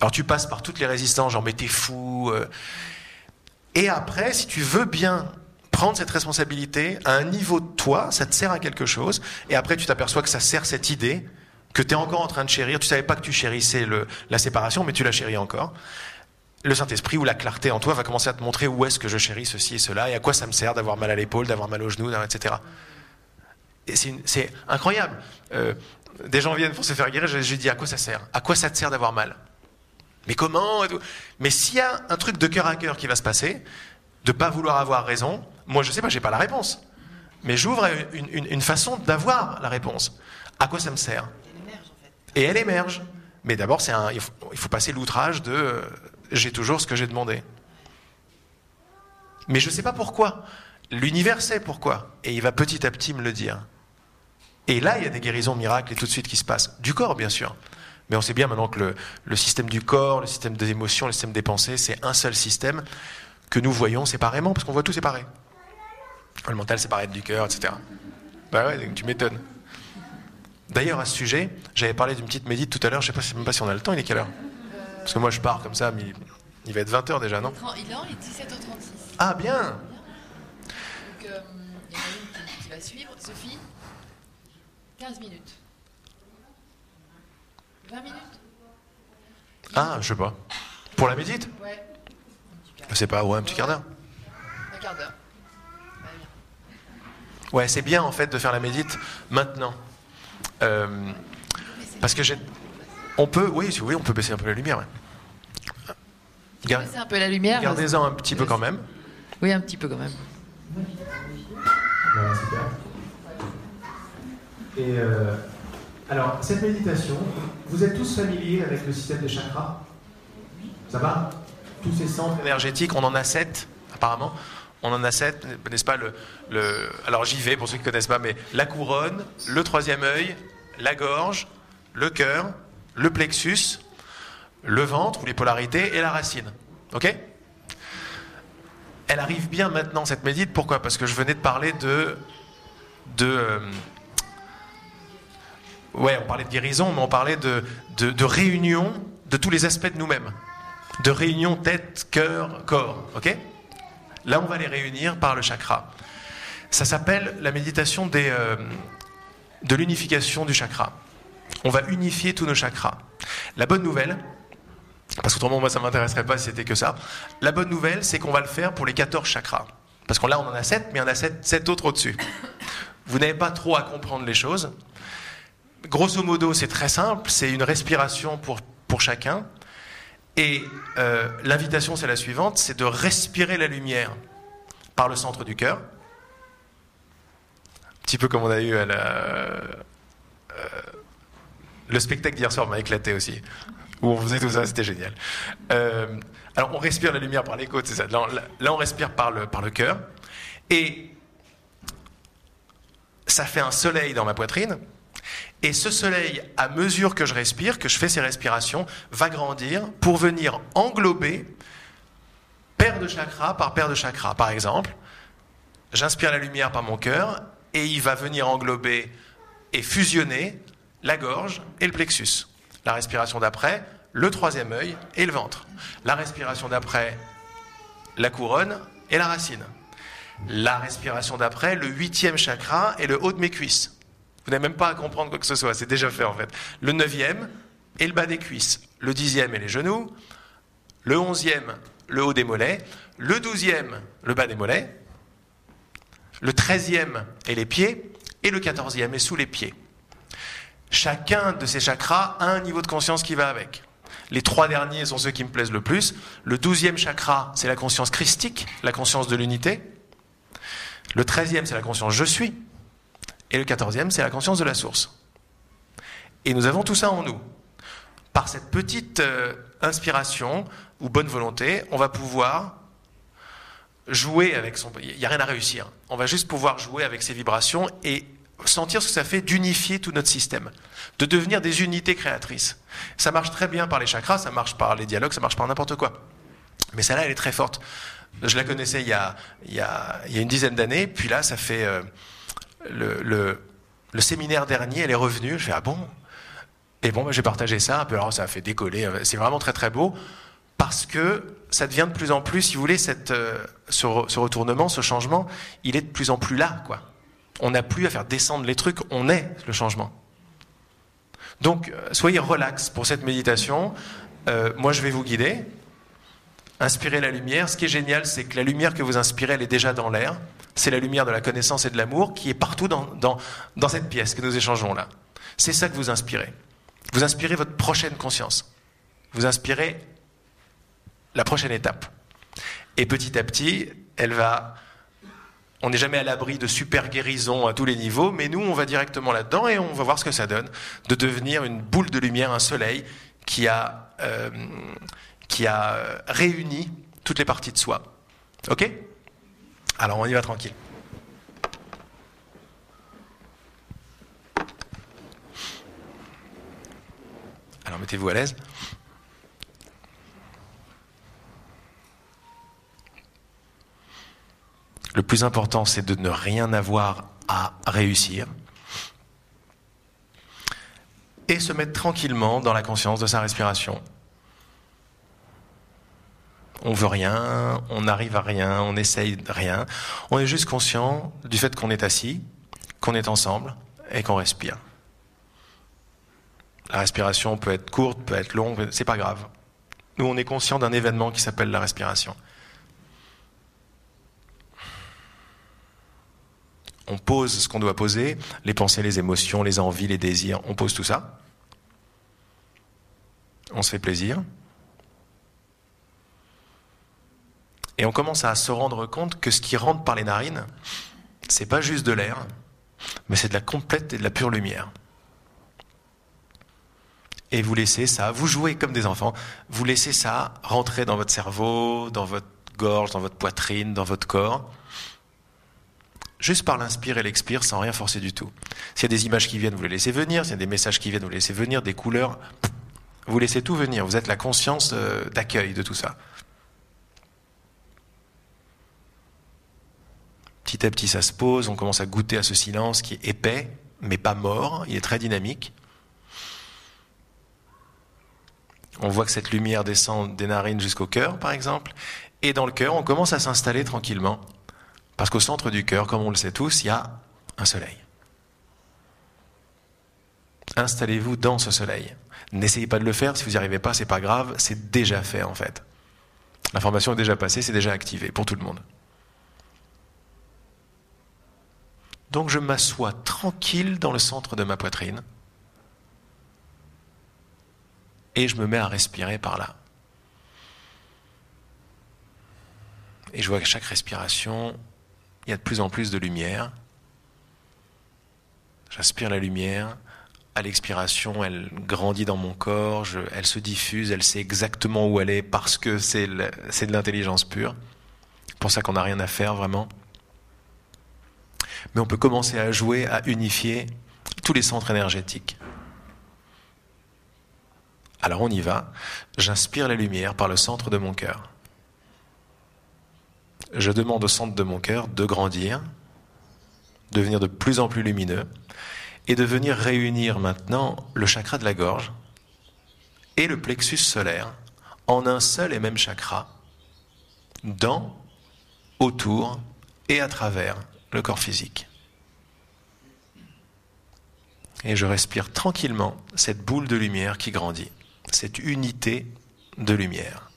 Alors tu passes par toutes les résistances, genre mais t'es fou. euh. Et après, si tu veux bien prendre cette responsabilité à un niveau de toi, ça te sert à quelque chose, et après tu t'aperçois que ça sert cette idée que tu es encore en train de chérir, tu savais pas que tu chérissais le- la séparation, mais tu la chéris encore. Le Saint-Esprit ou la clarté en toi va commencer à te montrer où est-ce que je chéris ceci et cela, et à quoi ça me sert d'avoir mal à l'épaule, d'avoir mal au genou, etc. Et c'est incroyable. Euh, des gens viennent pour se faire guérir, je, je dis à quoi ça sert? À quoi ça te sert d'avoir mal? Mais comment Mais s'il y a un truc de cœur à cœur qui va se passer, de pas vouloir avoir raison, moi je sais pas, j'ai pas la réponse. Mais j'ouvre une, une- façon d'avoir la réponse. À quoi ça me sert? Et elle émerge. Mais d'abord, c'est il, faut, il faut passer l'outrage de euh, j'ai toujours ce que j'ai demandé. Mais je ne sais pas pourquoi. L'univers sait pourquoi. Et il va petit à petit me le dire. Et là, il y a des guérisons miracles et tout de suite qui se passent. Du corps, bien sûr. Mais on sait bien maintenant que le, le système du corps, le système des émotions, le système des pensées, c'est un seul système que nous voyons séparément, parce qu'on voit tout séparé. Le mental séparé du cœur, etc. Bah ouais, tu m'étonnes. D'ailleurs, à ce sujet, j'avais parlé d'une petite médite tout à l'heure, je ne sais pas, même pas si on a le temps, il est quelle heure? Parce que moi je pars comme ça, mais il va être 20h déjà, non? Il est 17h36. Ah bien Donc, euh, il y en a une qui, qui va suivre. Sophie? 15 minutes. 20 minutes? Ah, je sais pas. Pour la médite? Ouais. Je sais pas, ouais, un petit quart d'heure. Un quart d'heure. Ouais, c'est bien en fait de faire la médite maintenant. Euh, parce que j'ai. On peut, oui, si vous voulez, on peut baisser un peu la lumière. ouais. Gar- Baissez un peu la lumière. Gardez-en un petit peu quand même. Oui, un petit peu quand même. Voilà, super. Et euh, alors, cette méditation, vous êtes tous familiers avec le système des chakras? Ça va? Tous ces centres Énergétique, on en a sept, apparemment. On en a sept, n'est-ce pas le, le- Alors j'y vais pour ceux qui ne connaissent pas, mais la couronne, le troisième œil, la gorge, le cœur, le plexus, le ventre ou les polarités et la racine. Ok? Elle arrive bien maintenant cette médite. Pourquoi? Parce que je venais de parler de de euh, ouais, on parlait de guérison, mais on parlait de, de, de réunion de tous les aspects de nous-mêmes de réunion tête, cœur, corps. Ok? Là, on va les réunir par le chakra. Ça s'appelle la méditation euh, de l'unification du chakra. On va unifier tous nos chakras. La bonne nouvelle, parce qu'autrement, moi, ça ne m'intéresserait pas si c'était que ça. La bonne nouvelle, c'est qu'on va le faire pour les 14 chakras. Parce que là, on en a 7, mais il y en a 7, 7 autres au-dessus. Vous n'avez pas trop à comprendre les choses. Grosso modo, c'est très simple. C'est une respiration pour, pour chacun. Et euh, l'invitation, c'est la suivante, c'est de respirer la lumière par le centre du cœur. Un petit peu comme on a eu euh, le spectacle d'hier soir m'a éclaté aussi, où on faisait tout ça, c'était génial. Euh, alors on respire la lumière par les côtes, c'est ça. Là, on- là, on respire par le, par le cœur. Et ça fait un soleil dans ma poitrine. Et ce soleil, à mesure que je respire, que je fais ces respirations, va grandir pour venir englober paire de chakras par paire de chakras. Par exemple, j'inspire la lumière par mon cœur et il va venir englober et fusionner la gorge et le plexus. La respiration d'après, le troisième œil et le ventre. La respiration d'après, la couronne et la racine. La respiration d'après, le huitième chakra et le haut de mes cuisses. Vous n'avez même pas à comprendre quoi que ce soit, c'est déjà fait en fait. Le neuvième et le bas des cuisses. Le dixième et les genoux. Le onzième, le haut des mollets. Le douzième, le bas des mollets. Le treizième et les pieds. Et le quatorzième est sous les pieds. Chacun de ces chakras a un niveau de conscience qui va avec. Les trois derniers sont ceux qui me plaisent le plus. Le douzième chakra, c'est la conscience christique, la conscience de l'unité. Le treizième, c'est la conscience je suis. Et le quatorzième, c'est la conscience de la source. Et nous avons tout ça en nous. Par cette petite euh, inspiration ou bonne volonté, on va pouvoir jouer avec son... Il n'y a rien à réussir. On va juste pouvoir jouer avec ces vibrations et sentir ce que ça fait d'unifier tout notre système, de devenir des unités créatrices. Ça marche très bien par les chakras, ça marche par les dialogues, ça marche par n'importe quoi. Mais celle-là, elle est très forte. Je la connaissais il y a une dizaine d'années, puis là, ça fait... euh, le, séminaire dernier, elle est revenue. Je fais ah bon? Et bon, bah, j'ai partagé ça. Un peu, alors ça a fait décoller. C'est vraiment très très beau parce que ça devient de plus en plus, si vous voulez, cette, euh, ce retournement, ce changement, il est de plus en plus là, quoi. On n'a plus à faire descendre les trucs. On est le changement. Donc, euh, soyez relax pour cette méditation. Euh, moi, je vais vous guider. Inspirez la lumière. Ce qui est génial, c'est que la lumière que vous inspirez, elle est déjà dans l'air. C'est la lumière de la connaissance et de l'amour qui est partout dans, cette pièce que nous échangeons là. C'est ça que vous inspirez. Vous inspirez votre prochaine conscience. Vous inspirez la prochaine étape. Et petit à petit, elle va. On n'est jamais à l'abri de super guérisons à tous les niveaux, mais nous, on va directement là-dedans et on va voir ce que ça donne de devenir une boule de lumière, un soleil qui a, euh, qui a euh, réuni toutes les parties de soi. Ok? Alors on y va tranquille. Alors mettez-vous à l'aise. Le plus important, c'est de ne rien avoir à réussir et se mettre tranquillement dans la conscience de sa respiration. On veut rien, on n'arrive à rien, on essaye rien. On est juste conscient du fait qu'on est assis, qu'on est ensemble et qu'on respire. La respiration peut être courte, peut être longue, c'est pas grave. Nous, on est conscient d'un événement qui s'appelle la respiration. On pose ce qu'on doit poser, les pensées, les émotions, les envies, les désirs, on pose tout ça. On se fait plaisir. Et on commence à se rendre compte que ce qui rentre par les narines, c'est pas juste de l'air, mais c'est de la complète et de la pure lumière. Et vous laissez ça, vous jouez comme des enfants, vous laissez ça rentrer dans votre cerveau, dans votre gorge, dans votre poitrine, dans votre corps, juste par l'inspire et l'expire sans rien forcer du tout. S'il y a des images qui viennent, vous les laissez venir, s'il y a des messages qui viennent, vous les laissez venir, des couleurs, vous laissez tout venir, vous êtes la conscience euh, d'accueil de tout ça. Petit à petit, ça se pose, on commence à goûter à ce silence qui est épais, mais pas mort, il est très dynamique. On voit que cette lumière descend des narines jusqu'au cœur, par exemple, et dans le cœur, on commence à s'installer tranquillement, parce qu'au centre du cœur, comme on le sait tous, il y a un soleil. Installez-vous dans ce soleil. N'essayez pas de le faire, si vous n'y arrivez pas, c'est pas grave, c'est déjà fait en fait. L'information est déjà passée, c'est déjà activé pour tout le monde. Donc je m'assois tranquille dans le centre de ma poitrine et je me mets à respirer par là. Et je vois qu'à chaque respiration, il y a de plus en plus de lumière. J'aspire la lumière. À l'expiration, elle grandit dans mon corps, elle se diffuse, elle sait exactement où elle est parce que c'est de l'intelligence pure. C'est pour ça qu'on n'a rien à faire vraiment mais on peut commencer à jouer, à unifier tous les centres énergétiques. Alors on y va. J'inspire la lumière par le centre de mon cœur. Je demande au centre de mon cœur de grandir, de devenir de plus en plus lumineux et de venir réunir maintenant le chakra de la gorge et le plexus solaire en un seul et même chakra, dans, autour et à travers le corps physique. Et je respire tranquillement cette boule de lumière qui grandit, cette unité de lumière.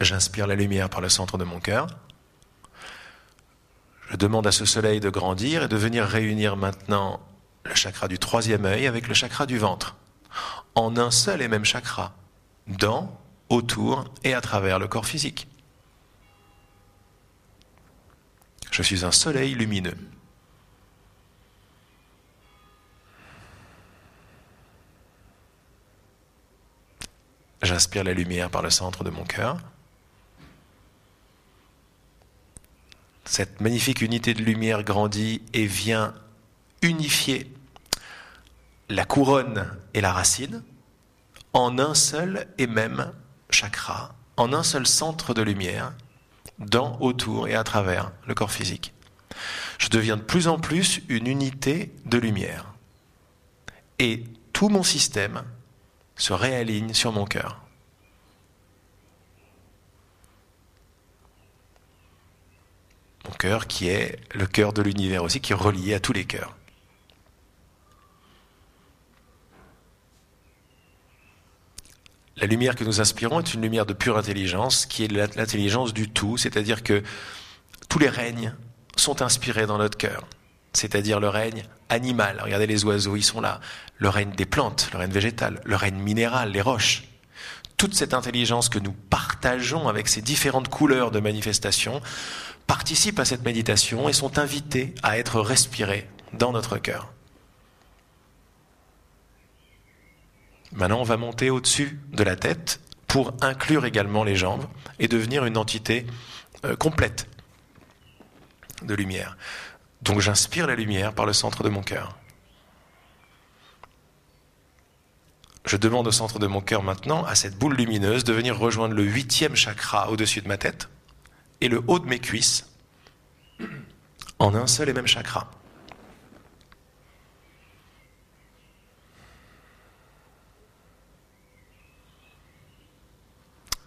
J'inspire la lumière par le centre de mon cœur. Je demande à ce soleil de grandir et de venir réunir maintenant le chakra du troisième œil avec le chakra du ventre, en un seul et même chakra, dans autour et à travers le corps physique. Je suis un soleil lumineux. J'inspire la lumière par le centre de mon cœur. Cette magnifique unité de lumière grandit et vient unifier la couronne et la racine en un seul et même chakra, en un seul centre de lumière, dans, autour et à travers le corps physique. Je deviens de plus en plus une unité de lumière. Et tout mon système se réaligne sur mon cœur. Mon cœur qui est le cœur de l'univers aussi, qui est relié à tous les cœurs. La lumière que nous inspirons est une lumière de pure intelligence, qui est l'intelligence du tout, c'est-à-dire que tous les règnes sont inspirés dans notre cœur, c'est-à-dire le règne animal. Regardez les oiseaux, ils sont là. Le règne des plantes, le règne végétal, le règne minéral, les roches. Toute cette intelligence que nous partageons avec ces différentes couleurs de manifestation participent à cette méditation et sont invités à être respirés dans notre cœur. Maintenant, on va monter au-dessus de la tête pour inclure également les jambes et devenir une entité euh, complète de lumière. Donc j'inspire la lumière par le centre de mon cœur. Je demande au centre de mon cœur maintenant, à cette boule lumineuse, de venir rejoindre le huitième chakra au-dessus de ma tête et le haut de mes cuisses en un seul et même chakra.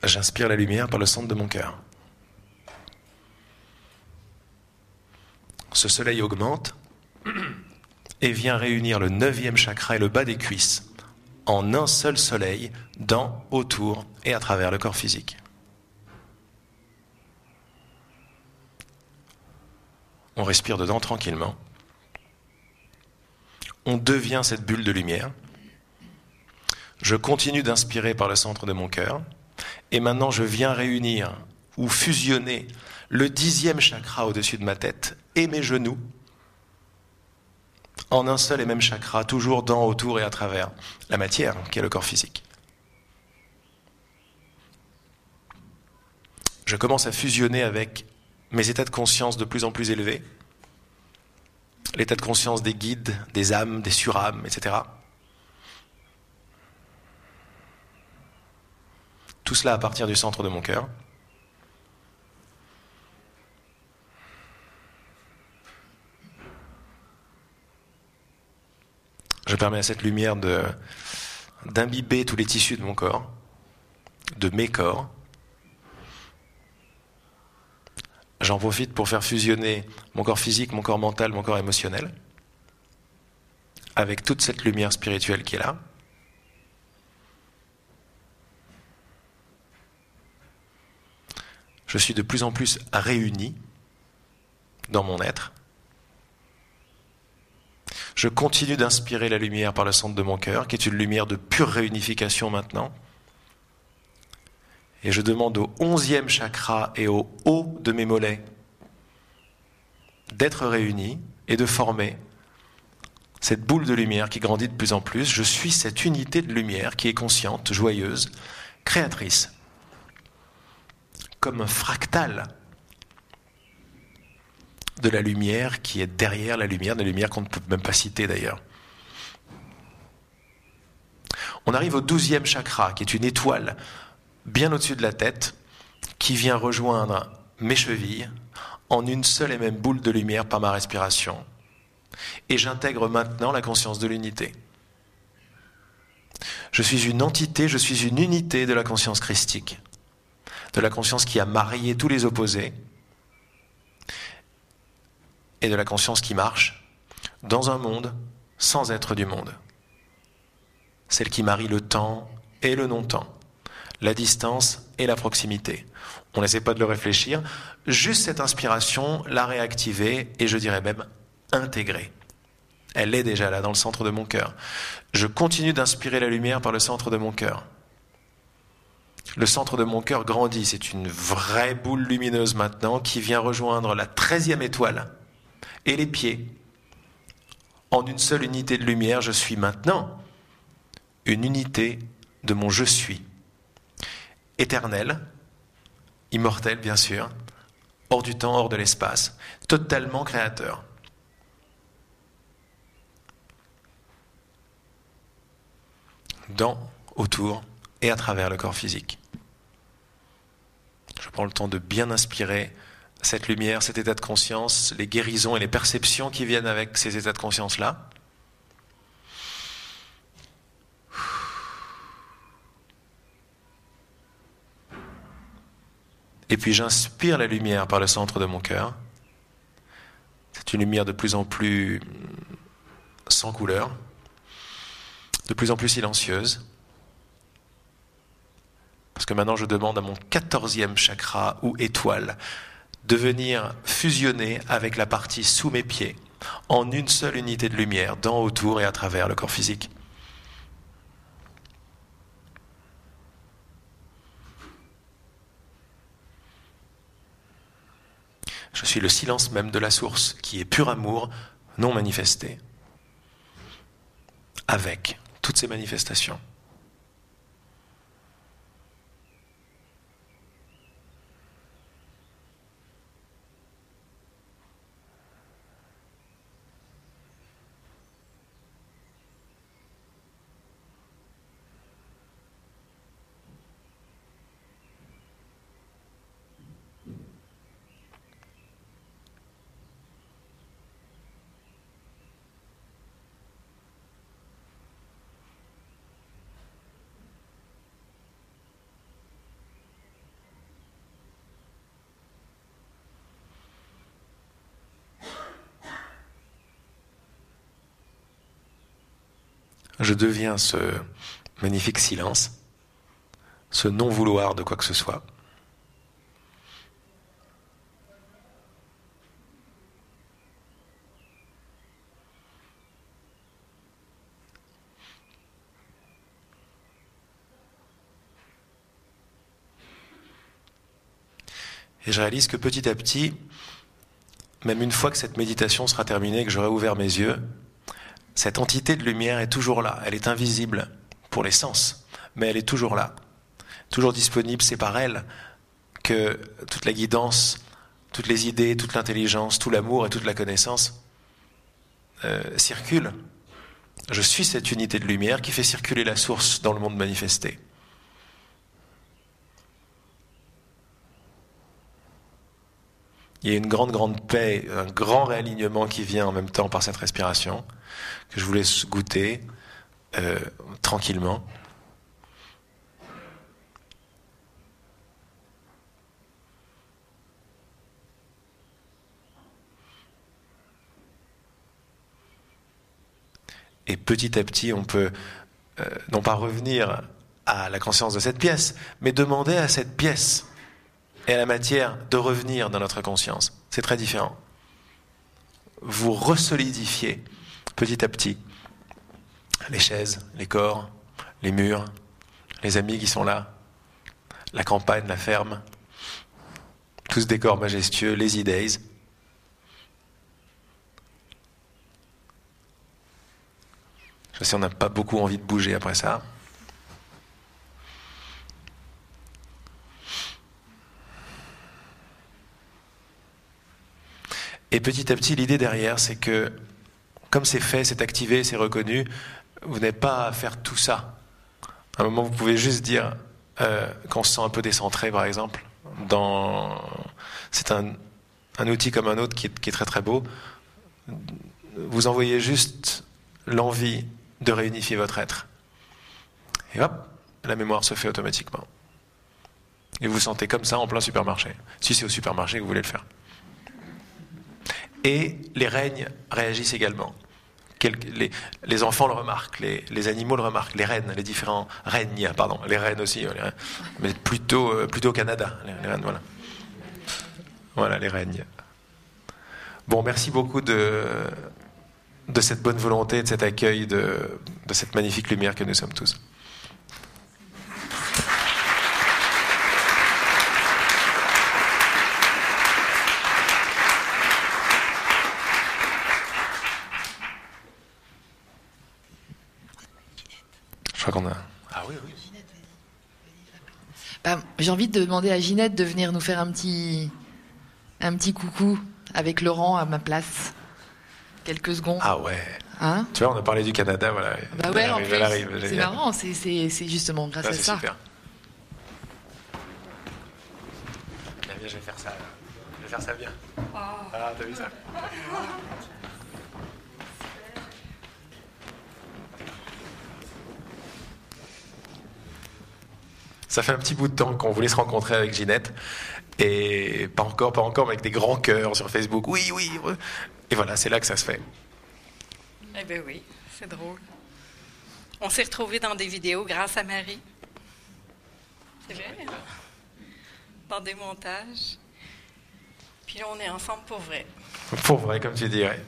J'inspire la lumière par le centre de mon cœur. Ce soleil augmente et vient réunir le neuvième chakra et le bas des cuisses en un seul soleil, dans, autour et à travers le corps physique. On respire dedans tranquillement. On devient cette bulle de lumière. Je continue d'inspirer par le centre de mon cœur. Et maintenant, je viens réunir ou fusionner le dixième chakra au-dessus de ma tête et mes genoux en un seul et même chakra, toujours dans, autour et à travers la matière, qui est le corps physique. Je commence à fusionner avec mes états de conscience de plus en plus élevés, l'état de conscience des guides, des âmes, des surâmes, etc. Tout cela à partir du centre de mon cœur. Je permets à cette lumière d'imbiber tous les tissus de mon corps, de mes corps. J'en profite pour faire fusionner mon corps physique, mon corps mental, mon corps émotionnel, avec toute cette lumière spirituelle qui est là. Je suis de plus en plus réuni dans mon être. Je continue d'inspirer la lumière par le centre de mon cœur, qui est une lumière de pure réunification maintenant. Et je demande au onzième chakra et au haut de mes mollets d'être réunis et de former cette boule de lumière qui grandit de plus en plus. Je suis cette unité de lumière qui est consciente, joyeuse, créatrice, comme un fractal de la lumière qui est derrière la lumière, de la lumière qu'on ne peut même pas citer d'ailleurs. On arrive au douzième chakra, qui est une étoile bien au-dessus de la tête, qui vient rejoindre mes chevilles en une seule et même boule de lumière par ma respiration. Et j'intègre maintenant la conscience de l'unité. Je suis une entité, je suis une unité de la conscience christique, de la conscience qui a marié tous les opposés et de la conscience qui marche dans un monde sans être du monde. Celle qui marie le temps et le non-temps, la distance et la proximité. On n'essaie pas de le réfléchir, juste cette inspiration, la réactiver et je dirais même intégrer. Elle est déjà là dans le centre de mon cœur. Je continue d'inspirer la lumière par le centre de mon cœur. Le centre de mon cœur grandit, c'est une vraie boule lumineuse maintenant qui vient rejoindre la treizième étoile et les pieds. En une seule unité de lumière, je suis maintenant une unité de mon je suis. Éternel, immortel bien sûr, hors du temps, hors de l'espace, totalement créateur. Dans, autour et à travers le corps physique. Je prends le temps de bien inspirer cette lumière, cet état de conscience, les guérisons et les perceptions qui viennent avec ces états de conscience-là. Et puis j'inspire la lumière par le centre de mon cœur. C'est une lumière de plus en plus sans couleur, de plus en plus silencieuse. Parce que maintenant je demande à mon quatorzième chakra ou étoile de venir fusionner avec la partie sous mes pieds en une seule unité de lumière, dans, autour et à travers le corps physique. Je suis le silence même de la source, qui est pur amour non manifesté, avec toutes ces manifestations. Je deviens ce magnifique silence, ce non-vouloir de quoi que ce soit. Et je réalise que petit à petit, même une fois que cette méditation sera terminée, que j'aurai ouvert mes yeux, cette entité de lumière est toujours là. Elle est invisible pour les sens, mais elle est toujours là, toujours disponible. C'est par elle que toute la guidance, toutes les idées, toute l'intelligence, tout l'amour et toute la connaissance euh, circulent. Je suis cette unité de lumière qui fait circuler la source dans le monde manifesté. Il y a une grande, grande paix, un grand réalignement qui vient en même temps par cette respiration, que je vous laisse goûter euh, tranquillement. Et petit à petit, on peut euh, non pas revenir à la conscience de cette pièce, mais demander à cette pièce et à la matière de revenir dans notre conscience. C'est très différent. Vous resolidifiez petit à petit les chaises, les corps, les murs, les amis qui sont là, la campagne, la ferme, tous ce décor majestueux, les idées. Je sais on n'a pas beaucoup envie de bouger après ça. Et petit à petit, l'idée derrière, c'est que comme c'est fait, c'est activé, c'est reconnu, vous n'avez pas à faire tout ça. À un moment, vous pouvez juste dire euh, qu'on se sent un peu décentré, par exemple. Dans... C'est un, un, outil comme un autre qui est, qui est très très beau. Vous envoyez juste l'envie de réunifier votre être. Et hop, la mémoire se fait automatiquement. Et vous vous sentez comme ça en plein supermarché. Si c'est au supermarché que vous voulez le faire. Et les règnes réagissent également. Les, les, enfants le remarquent, les, les, animaux le remarquent, les reines, les différents règnes, pardon, les reines aussi, mais plutôt, euh, plutôt au Canada, les, reines, voilà. Voilà, les règnes. Bon, merci beaucoup de, de cette bonne volonté, de cet accueil, de, de cette magnifique lumière que nous sommes tous. Je crois qu'on a. Ah oui, oui. Bah, J'ai envie de demander à Ginette de venir nous faire un petit, un petit coucou avec Laurent à ma place. Quelques secondes. Ah ouais. Hein tu vois, on a parlé du Canada, voilà. Bah ouais, en plus, c'est marrant, c'est justement grâce Ah, à c'est ça. super. Bien, bien, je vais faire ça. Je vais faire ça bien. Ah, t'as vu ça? [laughs] Ça fait un petit bout de temps qu'on voulait se rencontrer avec Ginette. Et pas encore, pas encore, mais avec des grands cœurs sur Facebook. Oui, oui. Et voilà, c'est là que ça se fait. Eh bien oui, c'est drôle. On s'est retrouvés dans des vidéos grâce à Marie. C'est vrai? hein? Dans des montages. Puis là, on est ensemble pour vrai. Pour vrai, comme tu dirais.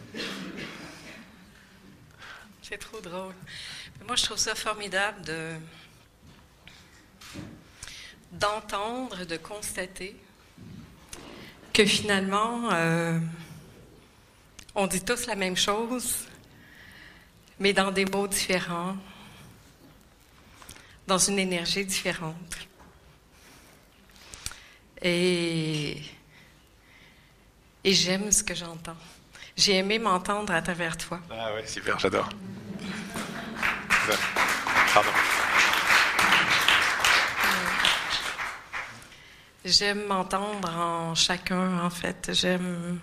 C'est trop drôle. Mais moi, je trouve ça formidable de d'entendre, de constater que finalement, euh, on dit tous la même chose, mais dans des mots différents, dans une énergie différente. Et, et j'aime ce que j'entends. J'ai aimé m'entendre à travers toi. Ah ouais, super, j'adore. Pardon. J'aime m'entendre en chacun, en fait. J'aime,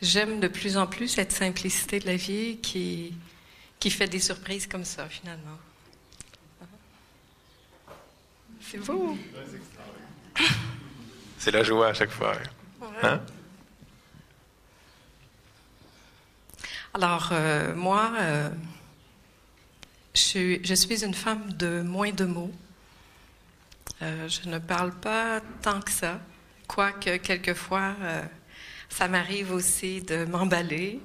j'aime de plus en plus cette simplicité de la vie qui, qui fait des surprises comme ça, finalement. C'est beau. C'est la joie à chaque fois. Hein? Alors, euh, moi, euh, je suis, je suis une femme de moins de mots. Euh, je ne parle pas tant que ça, quoique quelquefois, euh, ça m'arrive aussi de m'emballer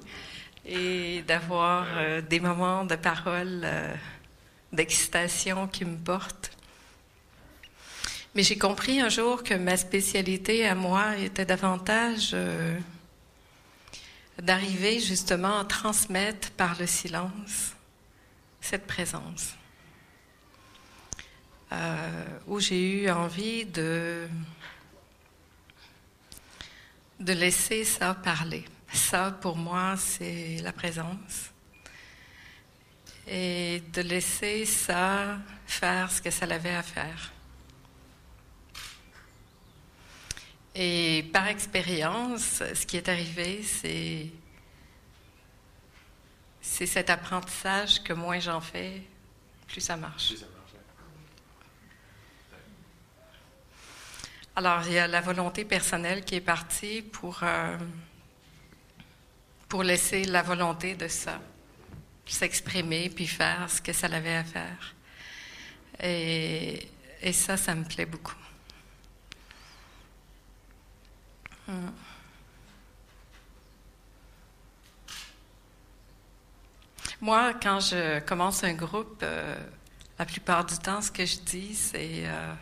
et d'avoir euh, des moments de parole d'excitation qui me portent. Mais j'ai compris un jour que ma spécialité à moi était davantage d'arriver justement à transmettre par le silence cette présence. Euh, où j'ai eu envie de, de laisser ça parler. Ça, pour moi, c'est la présence. Et de laisser ça faire ce que ça avait à faire. Et par expérience, ce qui est arrivé, c'est c'est cet apprentissage que moins j'en fais, plus ça marche. Alors, il y a la volonté personnelle qui est partie pour, euh, pour laisser la volonté de ça s'exprimer puis faire ce que ça avait à faire. Et, et ça, ça me plaît beaucoup. Hmm. Moi, quand je commence un groupe, euh, la plupart du temps, ce que je dis, c'est euh,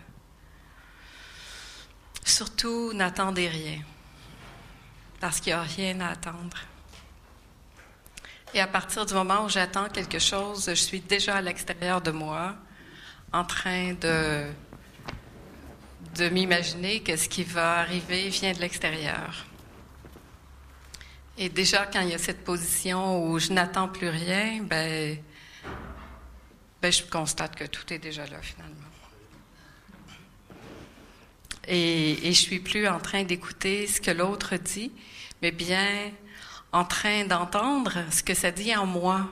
surtout n'attendez rien, parce qu'il n'y a rien à attendre. Et à partir du moment où j'attends quelque chose, je suis déjà à l'extérieur de moi, en train de, de m'imaginer que ce qui va arriver vient de l'extérieur. Et déjà, quand il y a cette position où je n'attends plus rien, ben, ben, je constate que tout est déjà là, finalement. Et, et je suis plus en train d'écouter ce que l'autre dit, mais bien en train d'entendre ce que ça dit en moi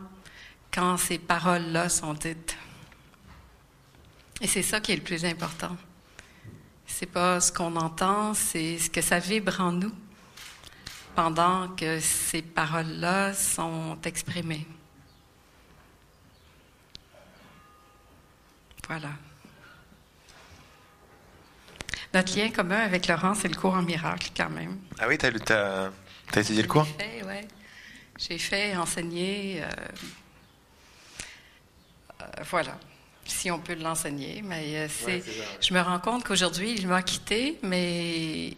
quand ces paroles-là sont dites. Et c'est ça qui est le plus important. C'est pas ce qu'on entend, c'est ce que ça vibre en nous pendant que ces paroles-là sont exprimées. Voilà. Notre lien commun avec Laurent, c'est le cours en miracle, quand même. Ah oui, t'as, t'as, t'as étudié le cours? J'ai fait, ouais. J'ai fait enseigner. euh, euh, voilà. Si on peut l'enseigner. Mais euh, c'est, je me rends compte qu'aujourd'hui, il m'a quitté, mais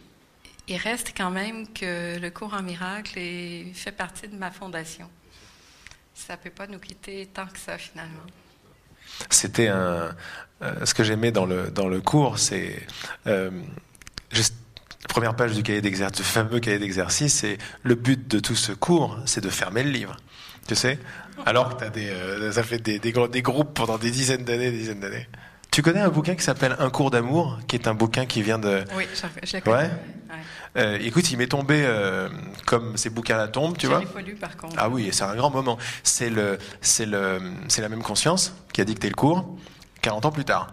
il reste quand même que le cours en miracle est- fait partie de ma fondation. Ça ne peut pas nous quitter tant que ça, finalement. C'était un. Euh, ce que j'aimais dans le, dans le cours, c'est. euh, juste la première page du cahier d'exercice, fameux cahier d'exercice, c'est le but de tout ce cours, c'est de fermer le livre. Tu sais? Alors que t'as des, euh, ça fait des, des, groupes pendant des dizaines d'années, des dizaines d'années. Tu connais un bouquin qui s'appelle Un cours d'amour, qui est un bouquin qui vient de. Oui, je, la connais. Ouais. Ouais. Euh, écoute, il m'est tombé euh, comme ces bouquins à la tombe, tu je vois. lu, par contre. Ah oui, c'est un grand moment. C'est le, c'est le, c'est la même conscience qui a dicté le cours 40 ans plus tard.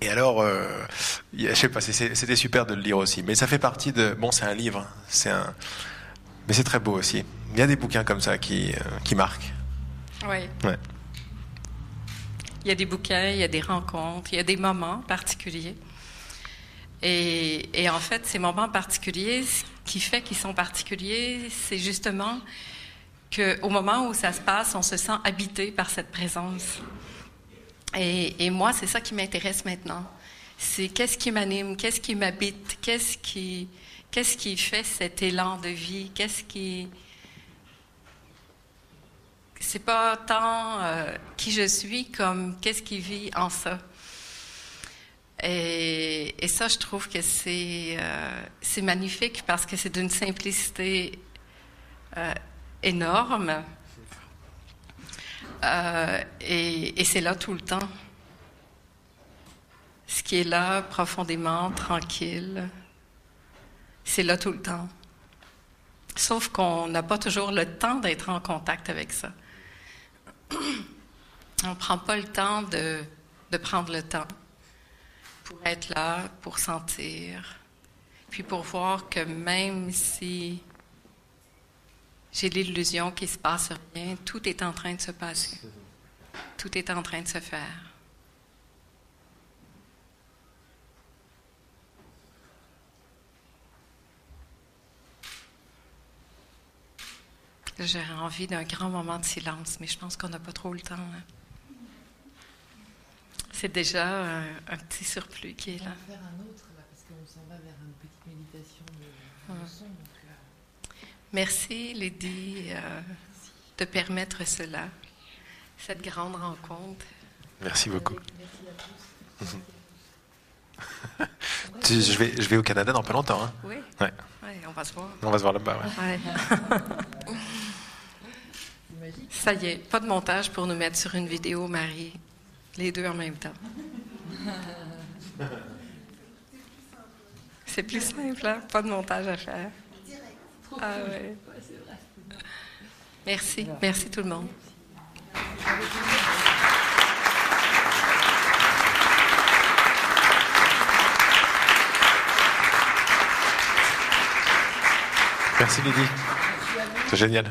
Et alors, euh, je sais pas, c'était super de le lire aussi. Mais ça fait partie de, bon, c'est un livre, c'est un, mais c'est très beau aussi. Il y a des bouquins comme ça qui, euh, qui marquent. Oui. Ouais. Il y a des bouquins, il y a des rencontres, il y a des moments particuliers. Et, et en fait, ces moments particuliers, ce qui fait qu'ils sont particuliers, c'est justement qu'au moment où ça se passe, on se sent habité par cette présence. Et, moi, c'est ça qui m'intéresse maintenant. C'est qu'est-ce qui m'anime, qu'est-ce qui m'habite, qu'est-ce qui, qu'est-ce qui fait cet élan de vie, qu'est-ce qui, c'est pas tant euh, qui je suis comme qu'est-ce qui vit en ça. Et, ça, je trouve que c'est euh, c'est magnifique parce que c'est d'une simplicité euh, énorme. Euh, et c'est là tout le temps. Ce qui est là, profondément, tranquille, c'est là tout le temps. Sauf qu'on n'a pas toujours le temps d'être en contact avec ça. [clears throat] On ne prend pas le temps de prendre le temps pour être là, pour sentir, puis pour voir que même si j'ai l'illusion qu'il se passe rien, tout est en train de se passer. tout est en train de se faire. J'aurais envie d'un grand moment de silence, mais je pense qu'on n'a pas trop le temps. hein. C'est déjà un, un petit surplus qui est On là. va faire un autre là, parce qu'on s'en va vers une petite méditation de, de Ouais. son. Merci, Lydie, euh, de permettre cela, cette grande rencontre. Merci beaucoup. merci à tous. Tu- Je vais, je vais au Canada dans pas longtemps. hein. Oui, Ouais. Ouais, on va se voir. On va se voir là-bas. ouais. Ça y est, pas de montage pour nous mettre sur une vidéo, Marie. Les deux en même temps. [laughs] C'est plus simple, hein? Pas de montage à faire. Ah ouais. Merci, merci tout le monde. Merci Lydie. C'est génial.